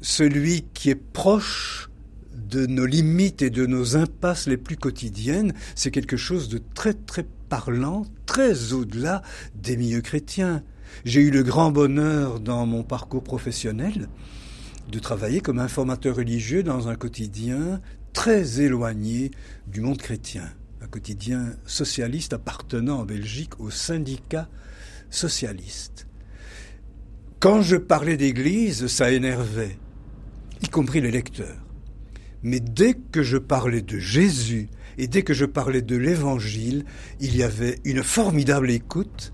Speaker 3: celui qui est proche de nos limites et de nos impasses les plus quotidiennes, c'est quelque chose de très très parlant, très au-delà des milieux chrétiens. J'ai eu le grand bonheur dans mon parcours professionnel de travailler comme informateur religieux dans un quotidien très éloigné du monde chrétien, un quotidien socialiste appartenant en Belgique au syndicat socialiste. Quand je parlais d'Église, ça énervait, y compris les lecteurs. Mais dès que je parlais de Jésus et dès que je parlais de l'Évangile, il y avait une formidable écoute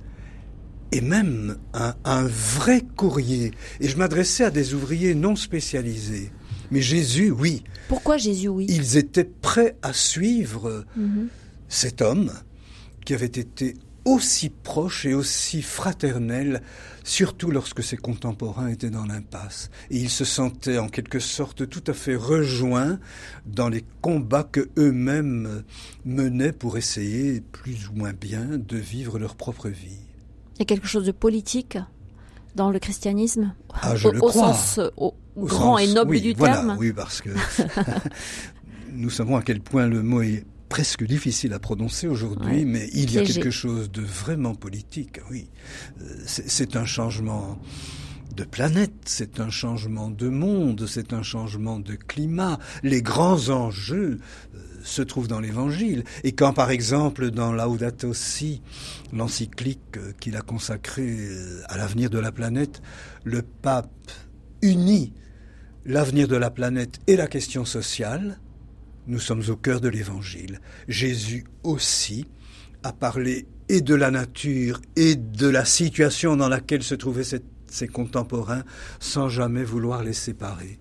Speaker 3: et même un, vrai courrier. Et je m'adressais à des ouvriers non spécialisés. Mais Jésus, oui.
Speaker 2: Pourquoi Jésus, oui?
Speaker 3: Ils étaient prêts à suivre mhm. cet homme qui avait été aussi proche et aussi fraternel, surtout lorsque ses contemporains étaient dans l'impasse. Et ils se sentaient en quelque sorte tout à fait rejoints dans les combats que eux-mêmes menaient pour essayer, plus ou moins bien, de vivre leur propre vie.
Speaker 2: Il y a quelque chose de politique dans le christianisme?
Speaker 3: Ah, je
Speaker 2: au, sens au, grand et noble du terme?
Speaker 3: Oui, parce que nous savons à quel point le mot est presque difficile à prononcer aujourd'hui, mais il y a quelque chose de vraiment politique, oui. Euh, c'est un changement de planète, c'est un changement de monde, c'est un changement de climat. Les grands enjeux euh, se trouvent dans l'Évangile. Et quand, par exemple, dans Laudato Si, l'encyclique euh, qu'il a consacrée à l'avenir de la planète, le pape unit l'avenir de la planète et la question sociale, nous sommes au cœur de l'Évangile. Jésus aussi a parlé et de la nature et de la situation dans laquelle se trouvaient ses contemporains sans jamais vouloir les séparer.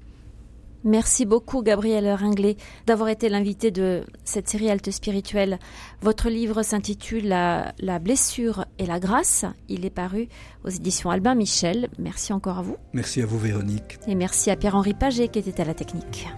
Speaker 2: Merci beaucoup, Gabriel Ringlet, d'avoir été l'invité de cette série Alte Spirituelle. Votre livre s'intitule la, la, blessure et la grâce. Il est paru aux éditions Albin Michel. Merci encore à vous.
Speaker 3: Merci à vous, Véronique.
Speaker 2: Et merci à Pierre-Henri Paget qui était à la technique.